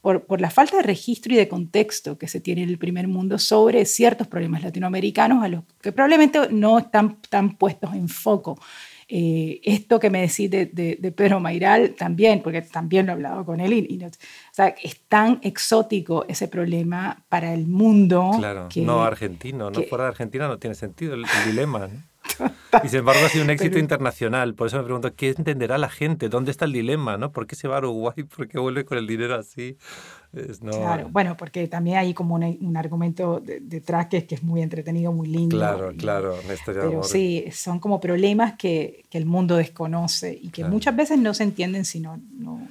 por, por, la falta de registro y de contexto que se tiene en el primer mundo sobre ciertos problemas latinoamericanos a los que probablemente no están tan puestos en foco. Eh, esto que me decís de, de, Pedro Mairal también, porque también lo he hablado con él, y, o sea, es tan exótico ese problema para el mundo. Claro, no argentino, no fuera de Argentina no tiene sentido el, dilema. Y sin embargo ha sido un éxito internacional. Por eso me pregunto, ¿qué entenderá la gente? ¿Dónde está el dilema? ¿no? ¿Por qué se va a Uruguay? ¿Por qué vuelve con el dinero así? Claro, bueno, porque también hay como un, argumento detrás que es, que es muy entretenido, muy lindo. Claro, claro, una historia Pero sí, son como problemas que, que, el mundo desconoce y que muchas veces no se entienden si no, no,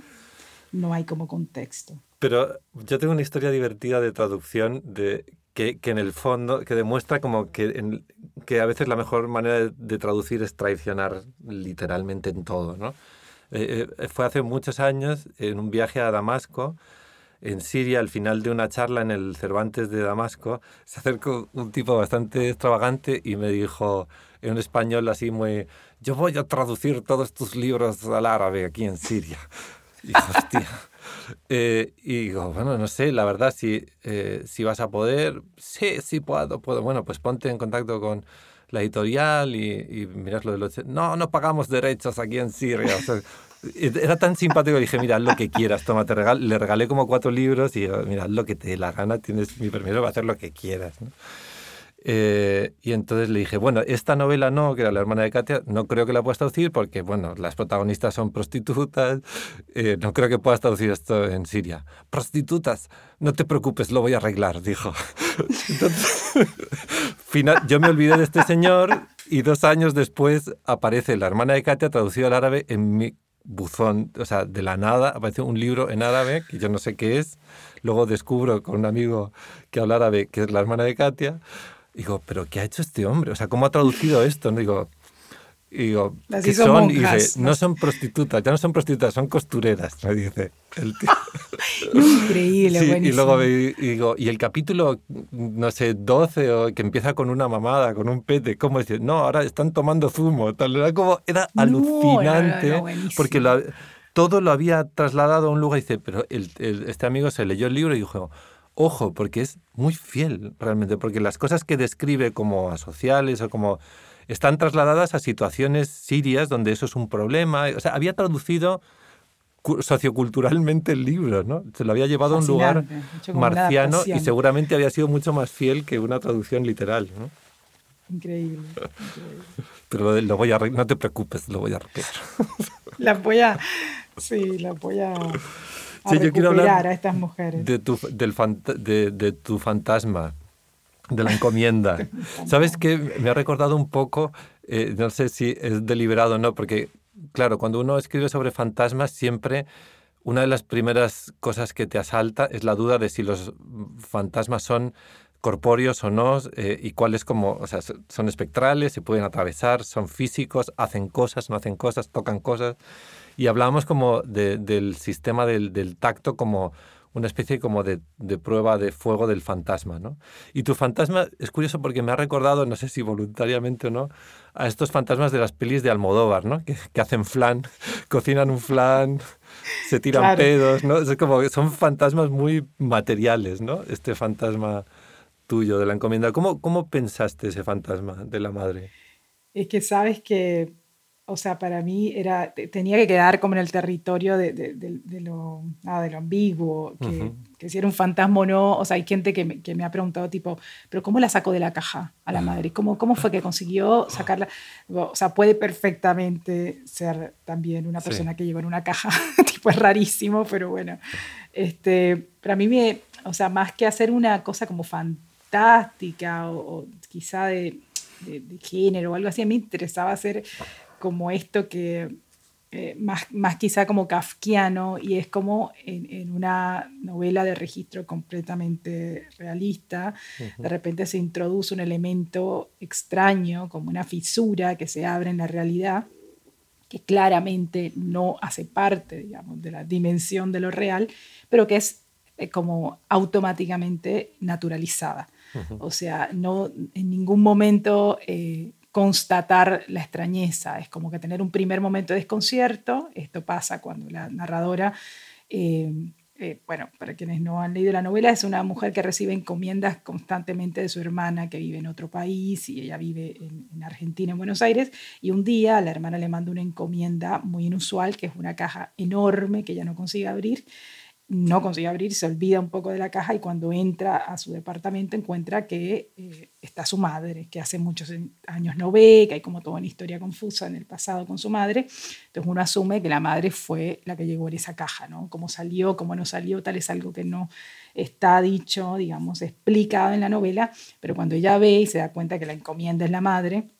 no hay como contexto. Pero yo tengo una historia divertida de traducción de que, que, en el fondo, que demuestra como que, en, que a veces la mejor manera de, traducir es traicionar literalmente en todo, ¿no? Eh, eh, fue hace muchos años en un viaje a Damasco en Siria, al final de una charla en el Cervantes de Damasco, se acercó un tipo bastante extravagante y me dijo en un español así muy, yo voy a traducir todos tus libros al árabe aquí en Siria. Y hostia. Eh, y digo, bueno, no sé, la verdad, si, eh, si vas a poder, sí, sí puedo, puedo. Bueno, pues ponte en contacto con la editorial y, y miras lo de los... No, no pagamos derechos aquí en Siria. O sea, era tan simpático dije, mira, lo que quieras, toma, te regal le regalé como cuatro libros y mira, lo que te dé la gana, tienes mi permiso para hacer lo que quieras. Eh, y entonces le dije, bueno, esta novela no, que era la hermana de Katia, no creo que la puedas traducir porque, bueno, las protagonistas son prostitutas, eh, no creo que puedas traducir esto en Siria. Prostitutas, no te preocupes, lo voy a arreglar, dijo. Entonces, final, yo me olvidé de este señor y dos años después aparece la hermana de Katia traducido al árabe en mi buzón, o sea, de la nada, aparece un libro en árabe, que yo no sé qué es, luego descubro con un amigo que habla árabe, que es la hermana de Katia, digo, pero ¿qué ha hecho este hombre? O sea, ¿cómo ha traducido esto? Digo, y digo, ¿qué son? y dice, ¿no? son prostitutas, ya no son prostitutas, son costureras, me dice el tío. Increíble, sí, Y luego digo, y el capítulo, no sé, 12, o que empieza con una mamada, con un pete, ¿cómo decir? No, ahora están tomando zumo, tal, era como, era alucinante, porque todo lo había trasladado a un lugar y dice, pero el, este amigo se leyó el libro y dijo, ojo, porque es muy fiel realmente, porque las cosas que describe como asociales o como están trasladadas a situaciones sirias donde eso es un problema. O sea, había traducido socioculturalmente el libro, ¿no? Se lo había llevado a un lugar marciano y seguramente había sido mucho más fiel que una traducción literal, ¿no? increíble. Pero lo voy a no te preocupes, lo voy a arreglar. La voy a, sí, la voy a, sí, yo quiero hablar a estas mujeres. De tu, del de, de tu fantasma, de la encomienda. ¿Sabes qué? Me ha recordado un poco, eh, no sé si es deliberado o no, porque, claro, cuando uno escribe sobre fantasmas, siempre una de las primeras cosas que te asalta es la duda de si los fantasmas son corpóreos o no, eh, y cuáles como, o sea, son espectrales, se pueden atravesar, son físicos, hacen cosas, no hacen cosas, tocan cosas. Y hablábamos como del sistema del, del, tacto como una especie como de, de, prueba de fuego del fantasma, ¿no? Y tu fantasma es curioso porque me ha recordado, no sé si voluntariamente o no, a estos fantasmas de las pelis de Almodóvar, ¿no? Que, que hacen flan, cocinan un flan, se tiran pedos, ¿no? Es como, son fantasmas muy materiales, ¿no? Este fantasma tuyo de la encomienda. ¿Cómo, cómo pensaste ese fantasma de la madre? Es que sabes que, o sea, para mí era, tenía que quedar como en el territorio de, de, de, lo, nada, de lo ambiguo, que, que, si era un fantasma o no. O sea, hay gente que me, que me, ha preguntado, tipo, ¿pero cómo la sacó de la caja a la madre? ¿Cómo, cómo fue que consiguió sacarla? O sea, puede perfectamente ser también una persona sí. que llegó en una caja, tipo, es rarísimo, pero bueno. Este, para mí, me, o sea, más que hacer una cosa como fantástica, o, o quizá de, género o algo así. A mí me interesaba hacer como esto que eh, más, más quizá como kafkiano y es como en, en, una novela de registro completamente realista, uh -huh. de repente se introduce un elemento extraño, como una fisura que se abre en la realidad que claramente no hace parte, digamos, de la dimensión de lo real, pero que es eh, como automáticamente naturalizada. O sea, no en ningún momento eh, constatar la extrañeza, es como que tener un primer momento de desconcierto, esto pasa cuando la narradora, eh, eh, bueno, para quienes no han leído la novela, es una mujer que recibe encomiendas constantemente de su hermana que vive en otro país y ella vive en, en Argentina, en Buenos Aires, y un día la hermana le manda una encomienda muy inusual, que es una caja enorme que ella no consigue abrir, no consigue abrir, se olvida un poco de la caja y cuando entra a su departamento encuentra que eh, está su madre, que hace muchos años no ve, que hay como toda una historia confusa en el pasado con su madre. Entonces uno asume que la madre fue la que llegó en esa caja, ¿no? Cómo salió, cómo no salió, tal es algo que no está dicho, digamos, explicado en la novela, pero cuando ella ve y se da cuenta que la encomienda es la madre,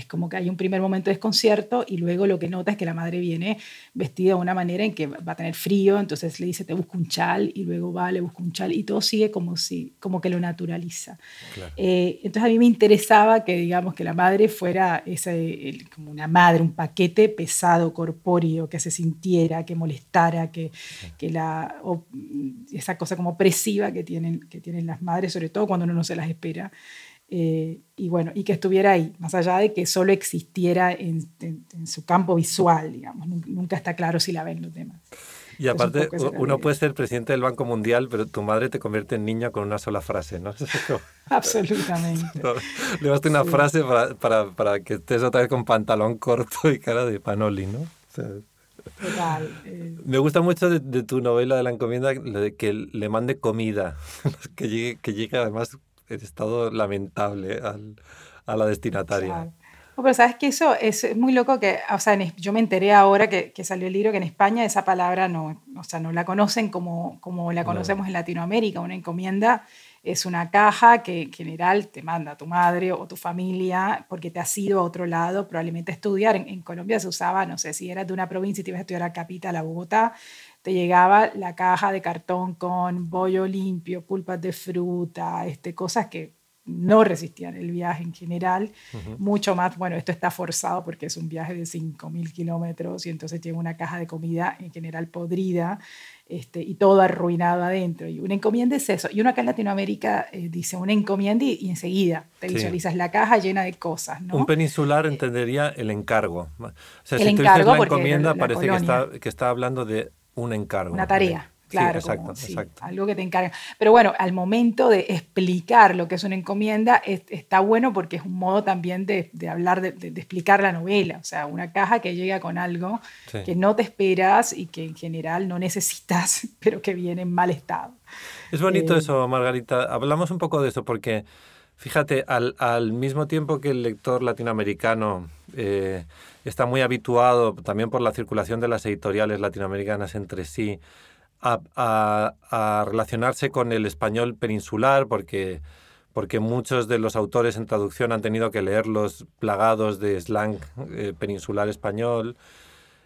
es como que hay un primer momento de desconcierto y luego lo que nota es que la madre viene vestida de una manera en que va a tener frío, entonces le dice te busco un chal y luego va, le busca un chal y todo sigue como, si, como que lo naturaliza. Claro. Eh, entonces a mí me interesaba que digamos que la madre fuera ese, el, como una madre, un paquete pesado, corpóreo, que se sintiera, que molestara, que, que la, o, esa cosa como opresiva que tienen, que tienen las madres, sobre todo cuando uno no se las espera. Eh, y bueno, y que estuviera ahí, más allá de que solo existiera en, en, en, su campo visual, digamos, nunca está claro si la ven los demás. Y aparte, uno puede ser presidente del Banco Mundial, pero tu madre te convierte en niña con una sola frase, ¿no? Absolutamente. Le basta una sí. frase para, para, para, que estés otra vez con pantalón corto y cara de panoli, ¿no? O sea, Total, eh. Me gusta mucho de, de, tu novela de la encomienda que le mande comida, que llegue, que llegue además en estado lamentable al, a la destinataria. Claro. No, pero sabes que eso es muy loco que, o sea, yo me enteré ahora que, que, salió el libro que en España esa palabra no, o sea, no la conocen como, como la conocemos no. en Latinoamérica. Una encomienda es una caja que en general te manda tu madre o tu familia porque te has ido a otro lado, probablemente a estudiar. En, en Colombia se usaba, no sé, si eras de una provincia y te ibas a estudiar a capital, a Bogotá, te llegaba la caja de cartón con bollo limpio, pulpas de fruta, este, cosas que no resistían el viaje en general, uh -huh. mucho más, bueno, esto está forzado porque es un viaje de 5.000 kilómetros y entonces tiene una caja de comida en general podrida este, y todo arruinado adentro. Y una encomienda es eso. Y uno acá en Latinoamérica eh, dice una encomienda y, y enseguida te sí. visualizas la caja llena de cosas. ¿no? Un peninsular entendería el encargo. O sea, el si encargo tú dices la encomienda, la parece que está, que está hablando de un encargo. Una tarea. Claro, sí, exacto, como, sí, exacto. algo que te encarga. Pero bueno, al momento de explicar lo que es una encomienda, es, está bueno porque es un modo también de, de hablar, de, de, explicar la novela. O sea, una caja que llega con algo sí. que no te esperas y que en general no necesitas, pero que viene en mal estado. Es bonito eh, eso, Margarita. Hablamos un poco de eso porque Fíjate, al, mismo tiempo que el lector latinoamericano eh, está muy habituado, también por la circulación de las editoriales latinoamericanas entre sí, a, relacionarse con el español peninsular, porque, porque muchos de los autores en traducción han tenido que leerlos plagados de slang eh, peninsular español.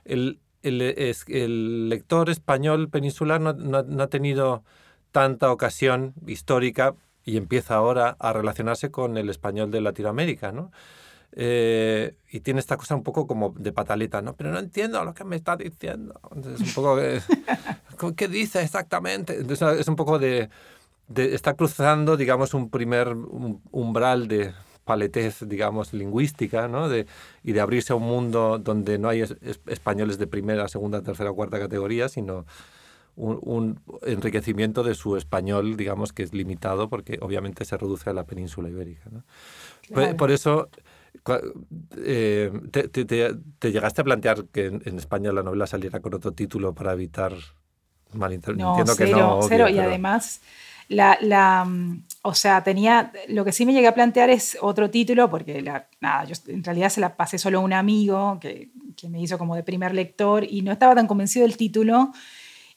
El, el, lector español peninsular no, no ha tenido tanta ocasión histórica y empieza ahora a relacionarse con el español de Latinoamérica, ¿no? Eh, y tiene esta cosa un poco como de pataleta, ¿no? Pero no entiendo lo que me está diciendo. Entonces, un poco ¿Qué dice exactamente? Entonces, es un poco de, Está cruzando, digamos, un primer umbral de paletez, digamos, lingüística, ¿no? De, y de abrirse a un mundo donde no hay españoles de primera, segunda, tercera cuarta categoría, sino un, enriquecimiento de su español, digamos, que es limitado porque obviamente se reduce a la península ibérica. Por, eso, eh, te, llegaste a plantear que en, España la novela saliera con otro título para evitar malinterpretaciones? No, cero, no, cero. Y además, la, la, o sea, tenía, lo que sí me llegué a plantear es otro título, porque la, nada, yo en realidad se la pasé solo a un amigo que, que me hizo como de primer lector y no estaba tan convencido del título.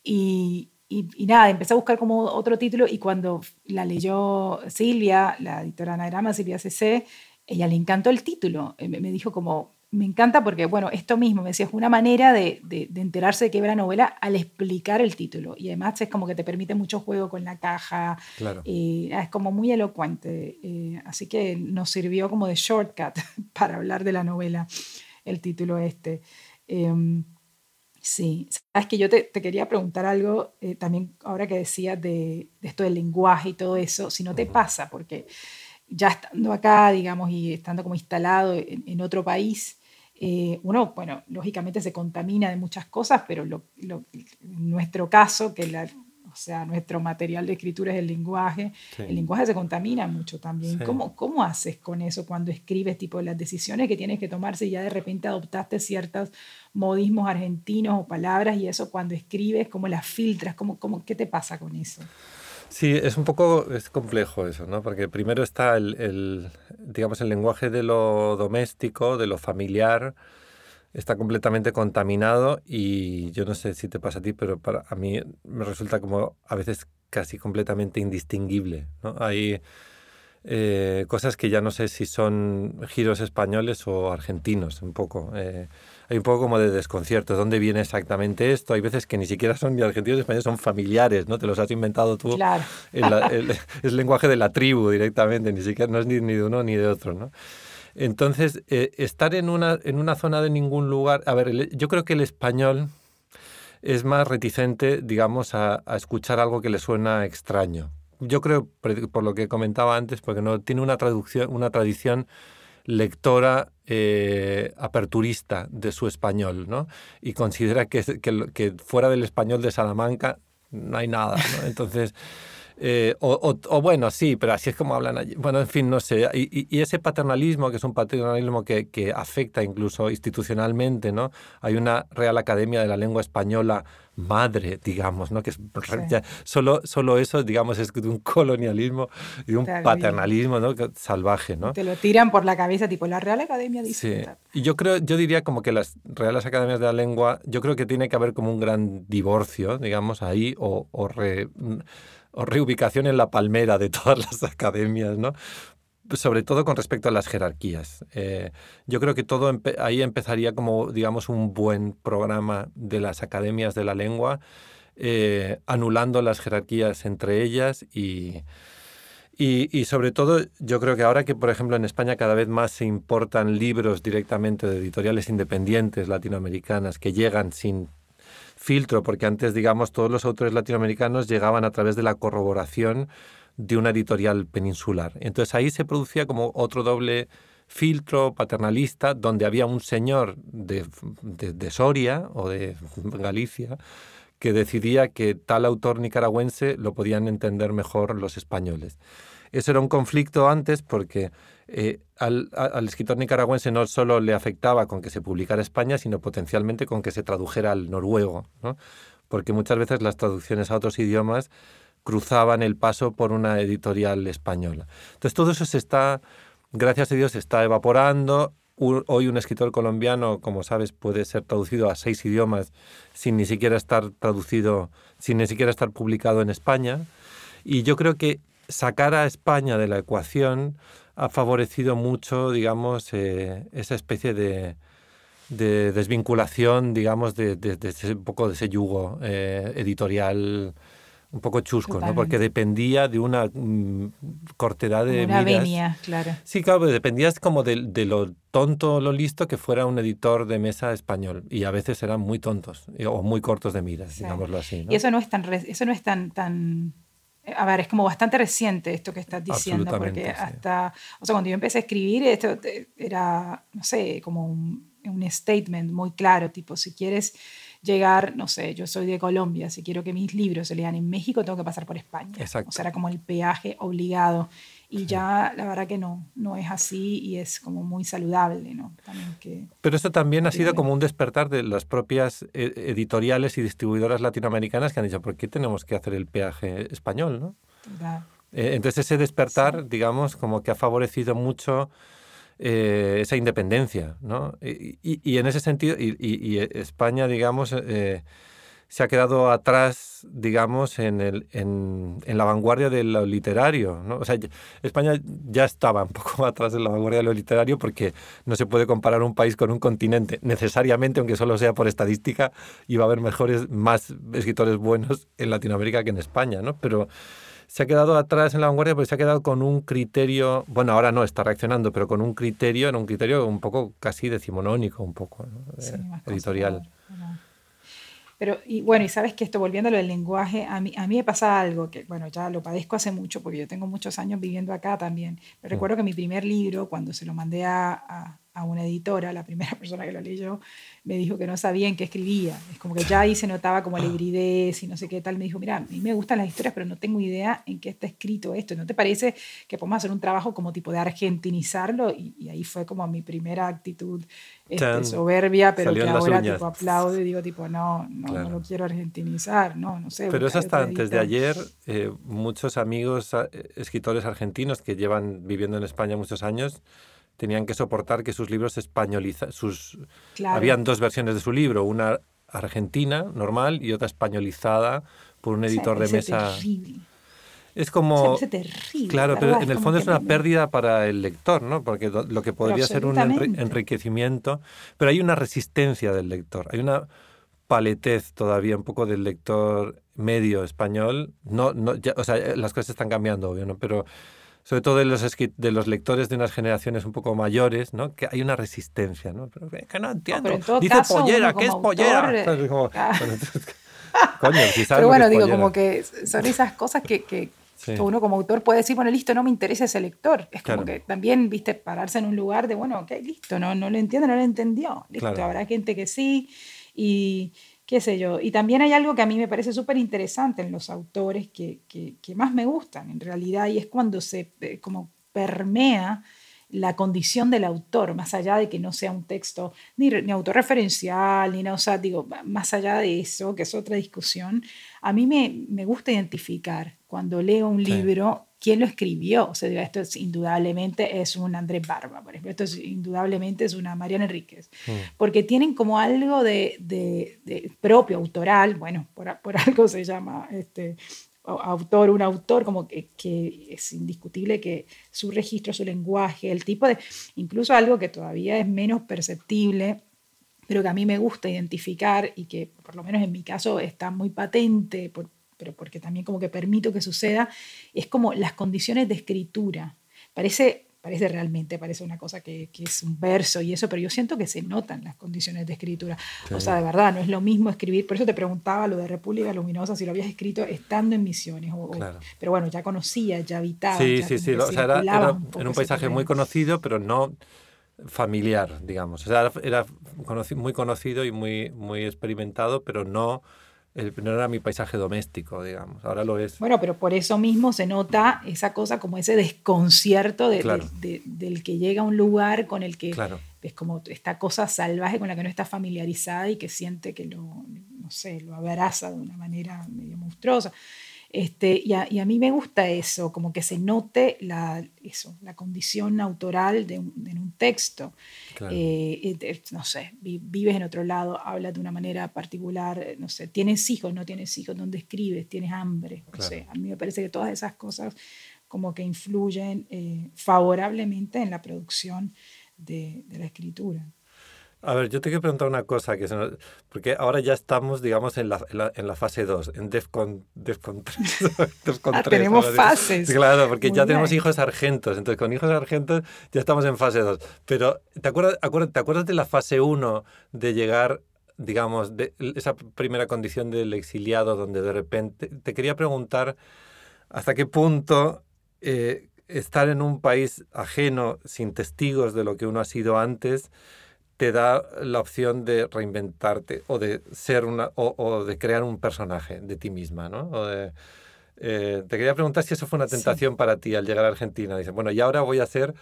Y, y, nada, empecé a buscar como otro título y cuando la leyó Silvia, la editora Anagrama, Silvia CC, ella le encantó el título. Eh, me dijo como, me encanta porque, bueno, esto mismo, me decía, es una manera de, de, enterarse de qué era la novela al explicar el título. Y además es como que te permite mucho juego con la caja. Claro. Eh, es como muy elocuente. Eh, así que nos sirvió como de shortcut para hablar de la novela, el título este. Em, Sí, sabes que yo te, quería preguntar algo eh, también ahora que decías de, esto del lenguaje y todo eso, si no te pasa, porque ya estando acá, digamos, y estando como instalado en, otro país, eh, uno, bueno, lógicamente se contamina de muchas cosas, pero lo, en nuestro caso, que la, o sea, nuestro material de escritura es el lenguaje. El lenguaje se contamina mucho también. ¿Cómo, ¿Cómo haces con eso cuando escribes, tipo, las decisiones que tienes que tomarse y ya de repente adoptaste ciertos modismos argentinos o palabras y eso cuando escribes, cómo las filtras? ¿Cómo, cómo, ¿Qué te pasa con eso? Sí, es un poco es complejo eso, ¿no? Porque primero está el, el digamos, el lenguaje de lo doméstico, de lo familiar, está completamente contaminado y yo no sé si te pasa a ti, pero para a mí me resulta como a veces casi completamente indistinguible. ¿no? Hay eh, cosas que ya no sé si son giros españoles o argentinos, un poco. Eh, hay un poco como de desconcierto. ¿Dónde viene exactamente esto? Hay veces que ni siquiera son ni argentinos ni españoles, son familiares, ¿no? Te los has inventado tú. Claro. el, el, lenguaje de la tribu directamente, ni siquiera no es ni, ni de uno ni de otro, ¿no? Entonces, eh, estar en una, en una zona de ningún lugar, a ver, yo creo que el español es más reticente, digamos, a, escuchar algo que le suena extraño. Yo creo, por lo que comentaba antes, porque no tiene una traducción, una tradición lectora eh, aperturista de su español, ¿no? Y considera que, que, que, fuera del español de Salamanca no hay nada, ¿no? Entonces, eh, o, bueno, sí, pero así es como hablan allí. Bueno, en fin, no sé. Y, ese paternalismo, que es un paternalismo que, que, afecta incluso institucionalmente, ¿no? Hay una Real Academia de la Lengua Española madre, digamos, ¿no? Que es solo, solo eso, digamos, es de un colonialismo y un paternalismo ¿no? salvaje, ¿no? Te lo tiran por la cabeza, tipo la Real Academia dice. Sí. Y yo creo, yo diría como que las Reales Academias de la Lengua, yo creo que tiene que haber como un gran divorcio, digamos, ahí, o, o re, o reubicación en la palmera de todas las academias, ¿no? sobre todo con respecto a las jerarquías. Eh, yo creo que todo ahí empezaría como, digamos, un buen programa de las academias de la lengua, eh, anulando las jerarquías entre ellas y, y, sobre todo yo creo que ahora que, por ejemplo, en España cada vez más se importan libros directamente de editoriales independientes latinoamericanas que llegan sin filtro, porque antes, digamos, todos los autores latinoamericanos llegaban a través de la corroboración de una editorial peninsular. Entonces ahí se producía como otro doble filtro paternalista donde había un señor de, de, Soria o de Galicia que decidía que tal autor nicaragüense lo podían entender mejor los españoles. Eso era un conflicto antes porque eh, al, escritor nicaragüense no solo le afectaba con que se publicara España, sino potencialmente con que se tradujera al noruego, porque muchas veces las traducciones a otros idiomas cruzaban el paso por una editorial española. Entonces todo eso se está, gracias a Dios, se está evaporando. Hoy un escritor colombiano, como sabes, puede ser traducido a seis idiomas sin ni siquiera estar traducido, sin ni siquiera estar publicado en España. Y yo creo que sacar a España de la ecuación ha favorecido mucho, digamos, eh, esa especie de, desvinculación, digamos, de, ese, un poco de ese yugo eh, editorial un poco chusco, ¿no? Porque dependía de una mm, cortedad de Una venia, claro. Sí, claro, dependías como de, lo tonto o lo listo que fuera un editor de mesa español. Y a veces eran muy tontos o muy cortos de miras, digámoslo así. Y eso no es tan, eso no es tan, tan a ver, es como bastante reciente esto que estás diciendo, porque hasta, o sea, cuando yo empecé a escribir, esto era, no sé, como un, un, statement muy claro, tipo, si quieres llegar, no sé, yo soy de Colombia, si quiero que mis libros se lean en México, tengo que pasar por España. Exacto. O sea, era como el peaje obligado. Y ya la verdad que no, no es así y es como muy saludable, ¿no? También que, Pero eso también ha sido como un despertar de las propias eh, editoriales y distribuidoras latinoamericanas que han dicho, ¿por qué tenemos que hacer el peaje español, no? Eh, entonces ese despertar, digamos, como que ha favorecido mucho eh, esa independencia, ¿no? Y, y, en ese sentido, y, y España, digamos, se ha quedado atrás, digamos, en, el, en, en, la vanguardia de lo literario. ¿no? O sea, España ya estaba un poco atrás de la vanguardia de lo literario porque no se puede comparar un país con un continente necesariamente, aunque solo sea por estadística, va a haber mejores, más escritores buenos en Latinoamérica que en España, ¿no? Pero se ha quedado atrás en la vanguardia porque se ha quedado con un criterio, bueno, ahora no está reaccionando, pero con un criterio, era un criterio un poco casi decimonónico, un poco, editorial. Pero, y bueno, y sabes que esto, volviendo a lo del lenguaje, a mí, a mí me pasa algo que, bueno, ya lo padezco hace mucho, porque yo tengo muchos años viviendo acá también. Pero recuerdo que mi primer libro, cuando se lo mandé a, a una editora, la primera persona que lo leyó, me dijo que no sabía en qué escribía. Es como que ya ahí se notaba como la hibridez y no sé qué tal. Me dijo, mira, a mí me gustan las historias, pero no tengo idea en qué está escrito esto. ¿No te parece que podemos hacer un trabajo como tipo de argentinizarlo? Y, ahí fue como mi primera actitud este, soberbia, pero que ahora tipo aplaudo y digo tipo, no, no, no, lo quiero argentinizar, no, no sé. Pero eso hasta antes de ayer, eh, muchos amigos eh, escritores argentinos que llevan viviendo en España muchos años, tenían que soportar que sus libros se españolizan. Sus... Habían dos versiones de su libro, una argentina normal y otra españolizada por un editor de mesa. Es como... terrible, claro, pero en el fondo es una pérdida para el lector, ¿no? Porque lo que podría ser un enriquecimiento, pero hay una resistencia del lector, hay una paletez todavía un poco del lector medio español. No, no, o sea, las cosas están cambiando, obvio, ¿no? Pero sobre todo de los, de los lectores de unas generaciones un poco mayores, ¿no? que hay una resistencia. ¿no? Pero que no entiendo. Dice pollera, ¿qué es pollera? coño, si Pero bueno, digo, como que son esas cosas que, que, uno como autor puede decir, bueno, listo, no me interesa ese lector. Es como que también, viste, pararse en un lugar de, bueno, ok, listo, no, no lo entiende, no lo entendió. Listo, habrá gente que sí. Y qué sé yo. Y también hay algo que a mí me parece súper interesante en los autores que, que, que, más me gustan en realidad y es cuando se eh, como permea la condición del autor, más allá de que no sea un texto ni, ni autorreferencial, ni no, o sea, digo, más allá de eso, que es otra discusión, a mí me, me gusta identificar cuando leo un libro quién lo escribió. O sea, esto es, indudablemente es un Andrés Barba, por ejemplo, esto es, indudablemente es una Mariana Enríquez, mm. porque tienen como algo de, de, propio, autoral, bueno, por, por, algo se llama este, autor, un autor, como que, que, es indiscutible que su registro, su lenguaje, el tipo de, incluso algo que todavía es menos perceptible, pero que a mí me gusta identificar y que por lo menos en mi caso está muy patente por, pero porque también como que permito que suceda, es como las condiciones de escritura. Parece, parece realmente, parece una cosa que, que, es un verso y eso, pero yo siento que se notan las condiciones de escritura. O sea, de verdad, no es lo mismo escribir, por eso te preguntaba lo de República Luminosa, si lo habías escrito estando en Misiones. pero bueno, ya conocía, ya habitaba. Sí, sí, sí, o sea, era, un, un paisaje muy conocido, pero no familiar, digamos. O sea, era muy conocido y muy, muy experimentado, pero no no era mi paisaje doméstico, digamos, ahora lo es. Bueno, pero por eso mismo se nota esa cosa como ese desconcierto del que llega a un lugar con el que es como esta cosa salvaje con la que no está familiarizada y que siente que lo, no sé, lo abraza de una manera medio monstruosa. Este, y, a, y, a, mí me gusta eso, como que se note la, eso, la condición autoral de un, en un texto. Eh, no sé, vives en otro lado, hablas de una manera particular, no sé, tienes hijos, no tienes hijos, ¿dónde escribes? ¿Tienes hambre? O sea, a mí me parece que todas esas cosas como que influyen eh, favorablemente en la producción de, de la escritura. A ver, yo te quiero preguntar una cosa, que porque ahora ya estamos, digamos, en la, en la, fase 2, en DEFCON, DEFCON 3. DEFCON 3 ah, tenemos fases. Claro, porque ya tenemos hijos argentos, entonces con hijos argentos ya estamos en fase 2. Pero, ¿te acuerdas, ¿te acuerdas de la fase 1 de llegar, digamos, de esa primera condición del exiliado, donde de repente, te quería preguntar hasta qué punto... Eh, estar en un país ajeno, sin testigos de lo que uno ha sido antes, te da la opción de reinventarte o de ser una o, de crear un personaje de ti misma, ¿no? Eh, te quería preguntar si eso fue una tentación para ti al llegar a Argentina. Dice, bueno, y ahora voy a ser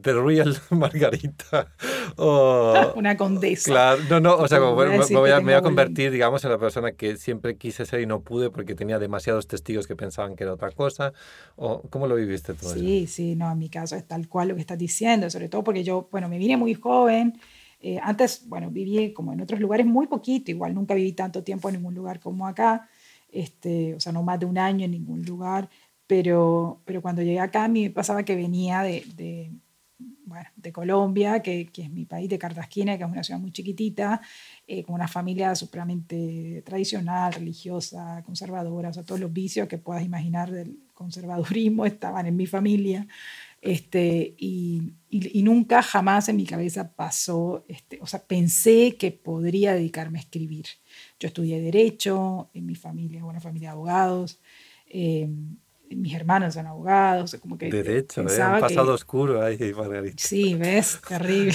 The Real Margarita. O, una condesa. Claro, no, no, o sea, me, voy a, me voy a convertir, digamos, en la persona que siempre quise ser y no pude porque tenía demasiados testigos que pensaban que era otra cosa. O, ¿Cómo lo viviste tú? Sí, sí, no, en mi caso es tal cual lo que estás diciendo, sobre todo porque yo, bueno, me vine muy joven. Eh, antes, bueno, viví como en otros lugares muy poquito, igual nunca viví tanto tiempo en ningún lugar como acá, este, o sea, no más de un año en ningún lugar, pero, pero cuando llegué acá a mí me pasaba que venía de, de bueno, de Colombia, que, que, es mi país, de Cartagena, que es una ciudad muy chiquitita, eh, con una familia supremamente tradicional, religiosa, conservadora, o sea, todos los vicios que puedas imaginar del conservadurismo estaban en mi familia. Este, y, y, nunca jamás en mi cabeza pasó, este, o sea, pensé que podría dedicarme a escribir. Yo estudié Derecho, en mi familia, una familia de abogados, eh, mis hermanos son abogados, como que... Derecho, ¿eh? un pasado oscuro ahí, Margarita. Sí, ves, terrible.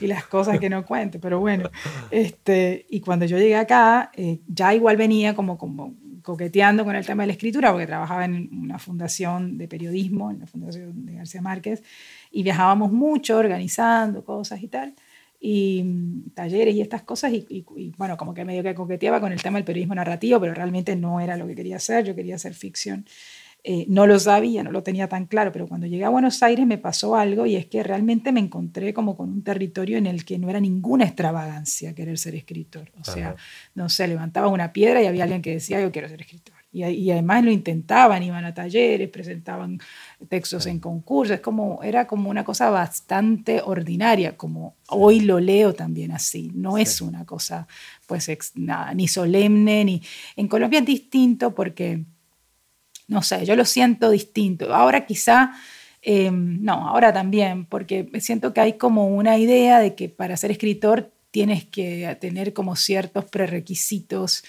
y las cosas que no cuento, pero bueno. Este, y cuando yo llegué acá, eh, ya igual venía como, como coqueteando con el tema de la escritura, porque trabajaba en una fundación de periodismo, en la fundación de García Márquez, y viajábamos mucho organizando cosas y tal, y mm, talleres y estas cosas, y, bueno, como que medio que coqueteaba con el tema del periodismo narrativo, pero realmente no era lo que quería hacer, yo quería hacer ficción. Eh, no lo sabía, no lo tenía tan claro, pero cuando llegué a Buenos Aires me pasó algo y es que realmente me encontré como con un territorio en el que no era ninguna extravagancia querer ser escritor. O sea, no sé, levantaba una piedra y había alguien que decía yo quiero ser escritor. Y, además lo intentaban, iban a talleres, presentaban textos en concursos, como, era como una cosa bastante ordinaria, como hoy lo leo también así, no es una cosa pues ni solemne, ni... En Colombia es distinto porque no sé, yo lo siento distinto. Ahora quizá, em, no, ahora también, porque siento que hay como una idea de que para ser escritor tienes que tener como ciertos prerequisitos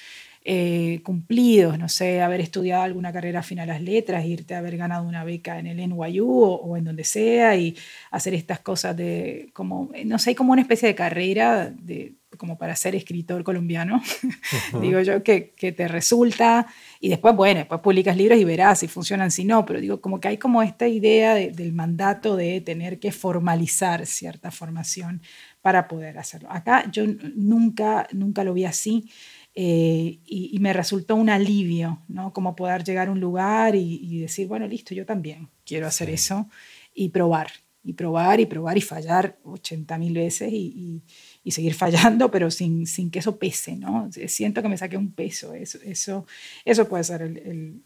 eh, cumplidos, no sé, haber estudiado alguna carrera final a las letras, irte a haber ganado una beca en el NYU o, o, en donde sea y hacer estas cosas de, como, no sé, hay como una especie de carrera de, como para ser escritor colombiano, digo yo, que, que, te resulta, y después, bueno, después publicas libros y verás si funcionan, si no, pero digo, como que hay como esta idea del mandato de tener que formalizar cierta formación para poder hacerlo. Acá yo nunca, nunca lo vi así. Eh, y, me resultó un alivio, ¿no? Como poder llegar a un lugar y, decir, bueno, listo, yo también quiero hacer eso y probar, y probar y probar y fallar 80 mil veces y, y seguir fallando, pero sin, sin que eso pese, ¿no? Siento que me saqué un peso, eso, eso, eso puede ser el,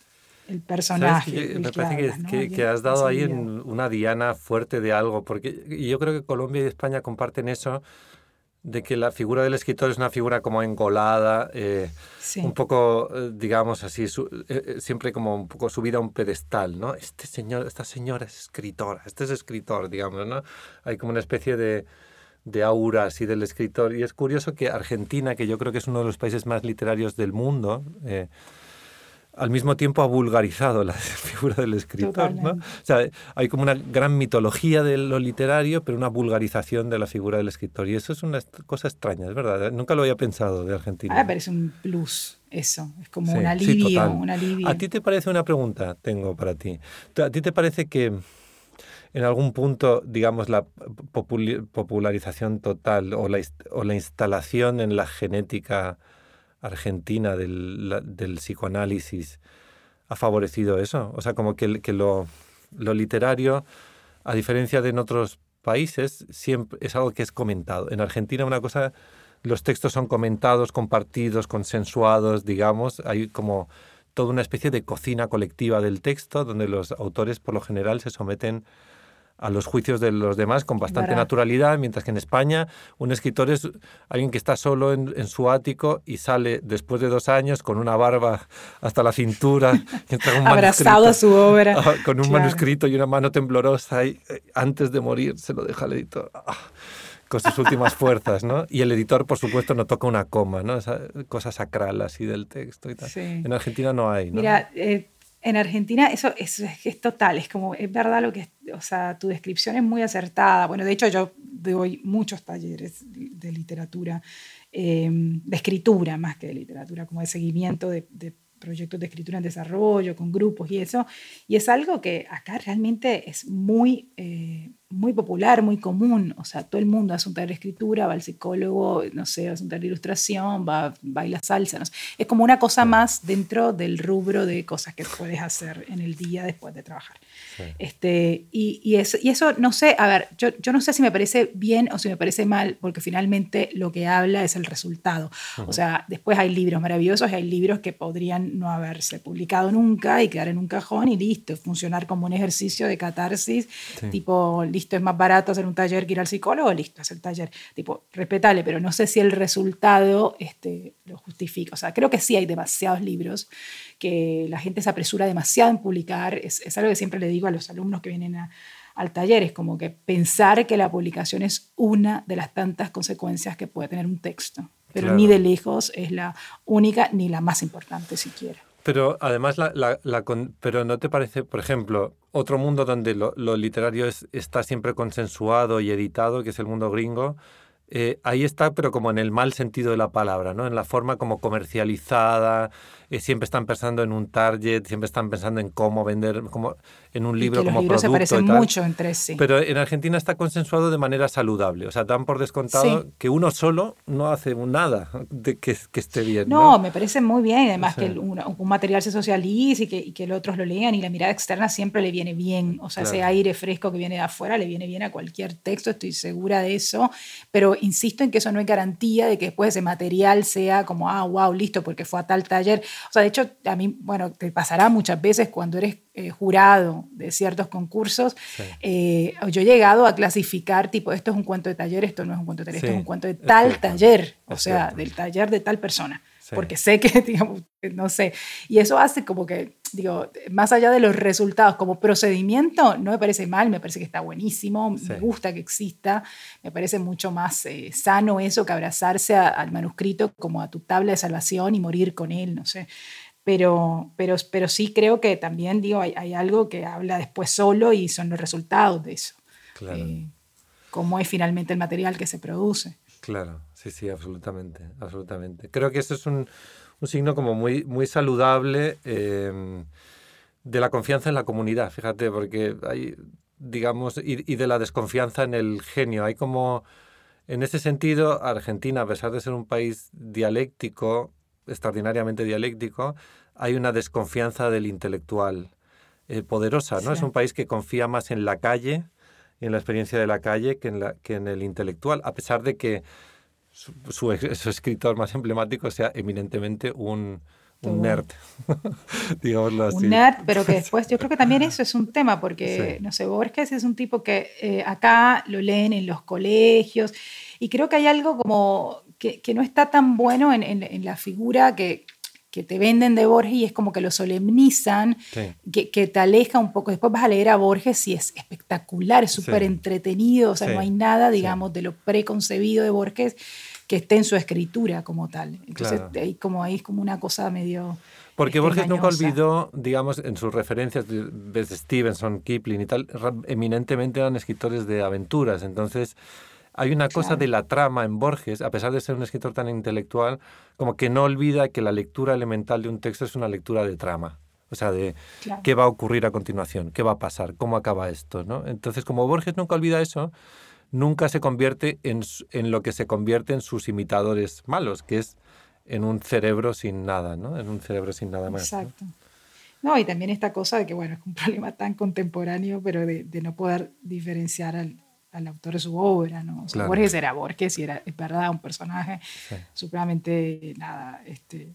el, personaje. me parece que, que, has dado ahí una diana fuerte de algo, porque yo creo que Colombia y España comparten eso de que la figura del escritor es una figura como engolada, eh, un poco, eh, digamos así, eh, siempre como un poco subida a un pedestal, ¿no? Este señor, esta señora es escritora, este es escritor, digamos, ¿no? Hay como una especie de, de auras y del escritor. Y es curioso que Argentina, que yo creo que es uno de los países más literarios del mundo, eh, al mismo tiempo ha vulgarizado la figura del escritor. ¿no? O sea, hay como una gran mitología de lo literario, pero una vulgarización de la figura del escritor. Y eso es una cosa extraña, es verdad. Nunca lo había pensado de Argentina. Ah, pero es un plus eso, es como un, alivio, un alivio. ¿A ti te parece una pregunta? Tengo para ti. ¿A ti te parece que en algún punto, digamos, la popularización total o la, instalación en la genética argentina del, psicoanálisis ha favorecido eso. O sea, como que, lo, literario, a diferencia de en otros países, siempre es algo que es comentado. En Argentina una cosa, los textos son comentados, compartidos, consensuados, digamos, hay como toda una especie de cocina colectiva del texto donde los autores por lo general se someten los juicios de los demás con bastante naturalidad, mientras que en España un escritor es alguien que está solo en, su ático y sale después de dos años con una barba hasta la cintura, abrazado a su obra, con un manuscrito y una mano temblorosa y eh, antes de morir se lo deja al editor. Ah, con sus últimas fuerzas, ¿no? Y el editor, por supuesto, no toca una coma, ¿no? Esa cosa sacral así del texto y tal. En Argentina no hay, ¿no? Mira, eh, en Argentina eso es, total, es como, es verdad lo que, o sea, tu descripción es muy acertada. Bueno, de hecho yo doy muchos talleres de literatura, em, de escritura más que de literatura, como de seguimiento de, de proyectos de escritura en desarrollo, con grupos y eso. Y es algo que acá realmente es muy, eh, muy popular, muy común. O sea, todo el mundo hace un taller de escritura, va al psicólogo, no sé, hace un taller de ilustración, va, baila salsa. No sé. Es como una cosa más dentro del rubro de cosas que puedes hacer en el día después de trabajar. Este, y, y, eso, y, eso, no sé, a ver, yo, yo, no sé si me parece bien o si me parece mal, porque finalmente lo que habla es el resultado. O sea, después hay libros maravillosos y hay libros que podrían no haberse publicado nunca y quedar en un cajón y listo, funcionar como un ejercicio de catarsis, tipo, listo, es más barato hacer un taller que ir al psicólogo, listo, hacer el taller. Tipo, respetable, pero no sé si el resultado este, lo justifica. O sea, creo que sí hay demasiados libros que la gente se apresura demasiado en publicar. Es, es algo que siempre le digo a los alumnos que vienen al taller, es como que pensar que la publicación es una de las tantas consecuencias que puede tener un texto, pero ni de lejos es la única ni la más importante siquiera. Pero además, la, la, pero ¿no te parece, por ejemplo, otro mundo donde lo, lo literario es, está siempre consensuado y editado, que es el mundo gringo? Eh, ahí está, pero como en el mal sentido de la palabra, ¿no? En la forma como comercializada, eh, siempre están pensando en un target, siempre están pensando en cómo vender, como en un libro y que como los libros se parecen mucho entre sí. Pero en Argentina está consensuado de manera saludable, o sea, dan por descontado que uno solo no hace nada de que, que esté bien. No, me parece muy bien, además que un, material se socialice y que, y que los otros lo lean y la mirada externa siempre le viene bien, o sea, ese aire fresco que viene de afuera le viene bien a cualquier texto, estoy segura de eso, pero insisto en que eso no es garantía de que después ese material sea como, ah, wow, listo, porque fue a tal taller. O sea, de hecho, a mí, bueno, te pasará muchas veces cuando eres eh, jurado de ciertos concursos, eh, yo he llegado a clasificar, tipo, esto es un cuento de taller, esto no es un cuento de taller, esto es un cuento de tal taller, o sea, del taller de tal persona. Porque sé que, digamos, no sé. Y eso hace como que, digo, más allá de los resultados, como procedimiento, no me parece mal, me parece que está buenísimo, me gusta que exista, me parece mucho más eh, sano eso que abrazarse al manuscrito como a tu tabla de salvación y morir con él, no sé. Pero, pero, pero sí creo que también, digo, hay, hay algo que habla después solo y son los resultados de eso. Claro. Eh, cómo es finalmente el material que se produce. Claro, sí, sí, absolutamente, absolutamente. Creo que eso es un, un signo como muy, muy saludable eh, de la confianza en la comunidad, fíjate, porque hay, digamos, y, y, de la desconfianza en el genio. Hay como, en ese sentido, Argentina, a pesar de ser un país dialéctico, extraordinariamente dialéctico, hay una desconfianza del intelectual eh, poderosa, ¿no? Es un país que confía más en la calle, en la experiencia de la calle, que en, la, que en el intelectual, a pesar de que su, su, escritor más emblemático sea eminentemente un, un nerd, digámoslo así. Un nerd, pero que después, yo creo que también eso es un tema, porque, no sé, Borges es un tipo que eh, acá lo leen en los colegios, y creo que hay algo como que, que no está tan bueno en, en, en la figura que, que te venden de Borges y es como que lo solemnizan, que, que, te aleja un poco. Después vas a leer a Borges y es espectacular, es súper entretenido, o sea, no hay nada, digamos, de lo preconcebido de Borges que esté en su escritura como tal. Entonces ahí, como, ahí es como una cosa medio... Porque Borges nunca olvidó, digamos, en sus referencias, desde Stevenson, Kipling y tal, eminentemente eran escritores de aventuras, entonces hay una cosa de la trama en Borges, a pesar de ser un escritor tan intelectual, como que no olvida que la lectura elemental de un texto es una lectura de trama. O sea, de qué va a ocurrir a continuación, qué va a pasar, cómo acaba esto, ¿no? Entonces, como Borges nunca olvida eso, nunca se convierte en, en lo que se convierte en sus imitadores malos, que es en un cerebro sin nada, ¿no? En un cerebro sin nada más. Exacto. No, y también esta cosa de que, bueno, es un problema tan contemporáneo, pero de, de no poder diferenciar al, al, autor de su obra, ¿no? O sea, claro. Borges era Borges y era, es verdad, un personaje sí. supremamente, nada, este,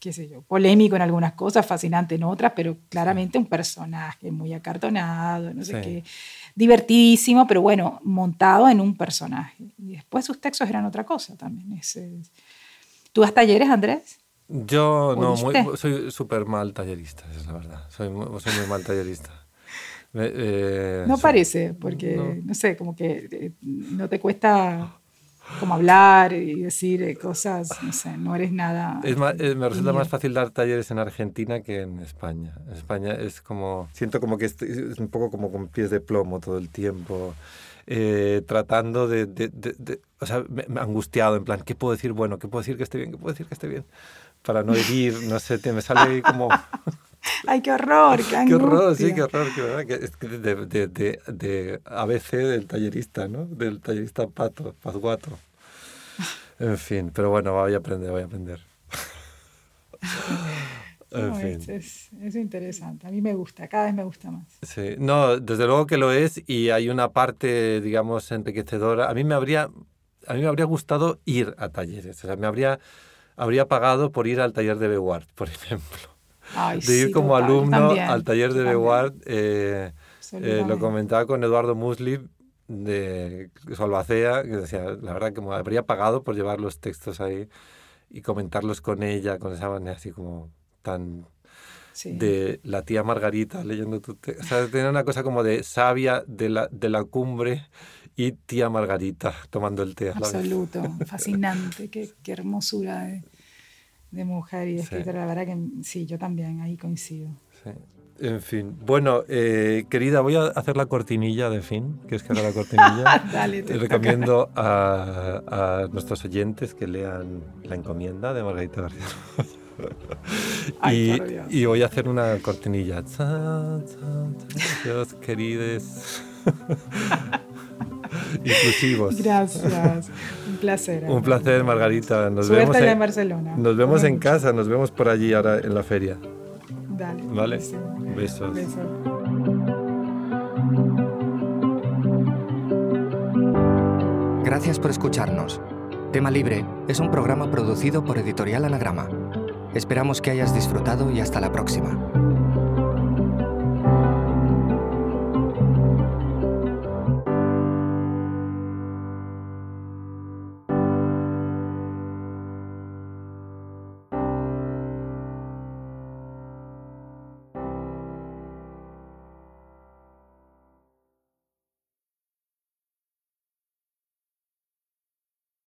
qué sé yo, polémico en algunas cosas, fascinante en otras, pero claramente un personaje muy acartonado, no sé sí. qué, divertidísimo, pero bueno, montado en un personaje. Y después sus textos eran otra cosa también. Es, es... ¿Tú das talleres, Andrés? Yo no, muy, soy súper mal tallerista, es la verdad. Soy, soy muy mal tallerista. Eh, no soy, parece, porque, no. no. sé, como que eh, no te cuesta como hablar y decir eh, cosas, no sé, no eres nada... Es más, eh, me resulta más fácil dar talleres en Argentina que en España. En España es como, siento como que es, es un poco como con pies de plomo todo el tiempo. Eh, tratando de, de, de, de, o sea, me, me, angustiado, en plan, ¿qué puedo decir bueno? ¿Qué puedo decir que esté bien? ¿Qué puedo decir que esté bien? Para no herir, no sé, te, me sale como... Ay, qué horror, qué, qué horror, sí, qué horror, qué verdad, que es de, de, de, de ABC del tallerista, ¿no? Del tallerista pato, pasguato. En fin, pero bueno, voy a aprender, voy a aprender. en no, fin. es, es, es, interesante, a mí me gusta, cada vez me gusta más. Sí, no, desde luego que lo es y hay una parte, digamos, enriquecedora. A mí me habría, a mí me habría gustado ir a talleres, o sea, me habría, habría pagado por ir al taller de Bewart, por ejemplo. Ay, de ir sí, como total, alumno también, al taller de. Bewart. Eh, eh, lo comentaba con Eduardo Muslip de Salvacea, que decía, la verdad que me habría pagado por llevar los textos ahí y comentarlos con ella, con esa manera así como tan sí. de la tía Margarita leyendo tu texto. O sea, tenía una cosa como de sabia de la, de la cumbre y tía Margarita tomando el té. Absoluto, fascinante, qué, qué hermosura de, de, mujer y escritora. Sí. La verdad que sí, yo también ahí coincido. Sí. En fin, bueno, eh, querida, voy a hacer la cortinilla de fin. ¿Quieres que haga la cortinilla? Dale, te Recomiendo a, a, nuestros oyentes que lean La encomienda de Margarita García. Ay, y, y, voy a hacer una cortinilla. Dios, querides. Inclusivos. Gracias. Un placer. Un placer, Margarita. Nos Suerte vemos en, en Barcelona. Nos vemos en casa, nos vemos por allí ahora en la feria. Dale. Vale. Besos. Besos. Gracias por escucharnos. Tema Libre es un programa producido por Editorial Anagrama. Esperamos que hayas disfrutado y hasta la próxima.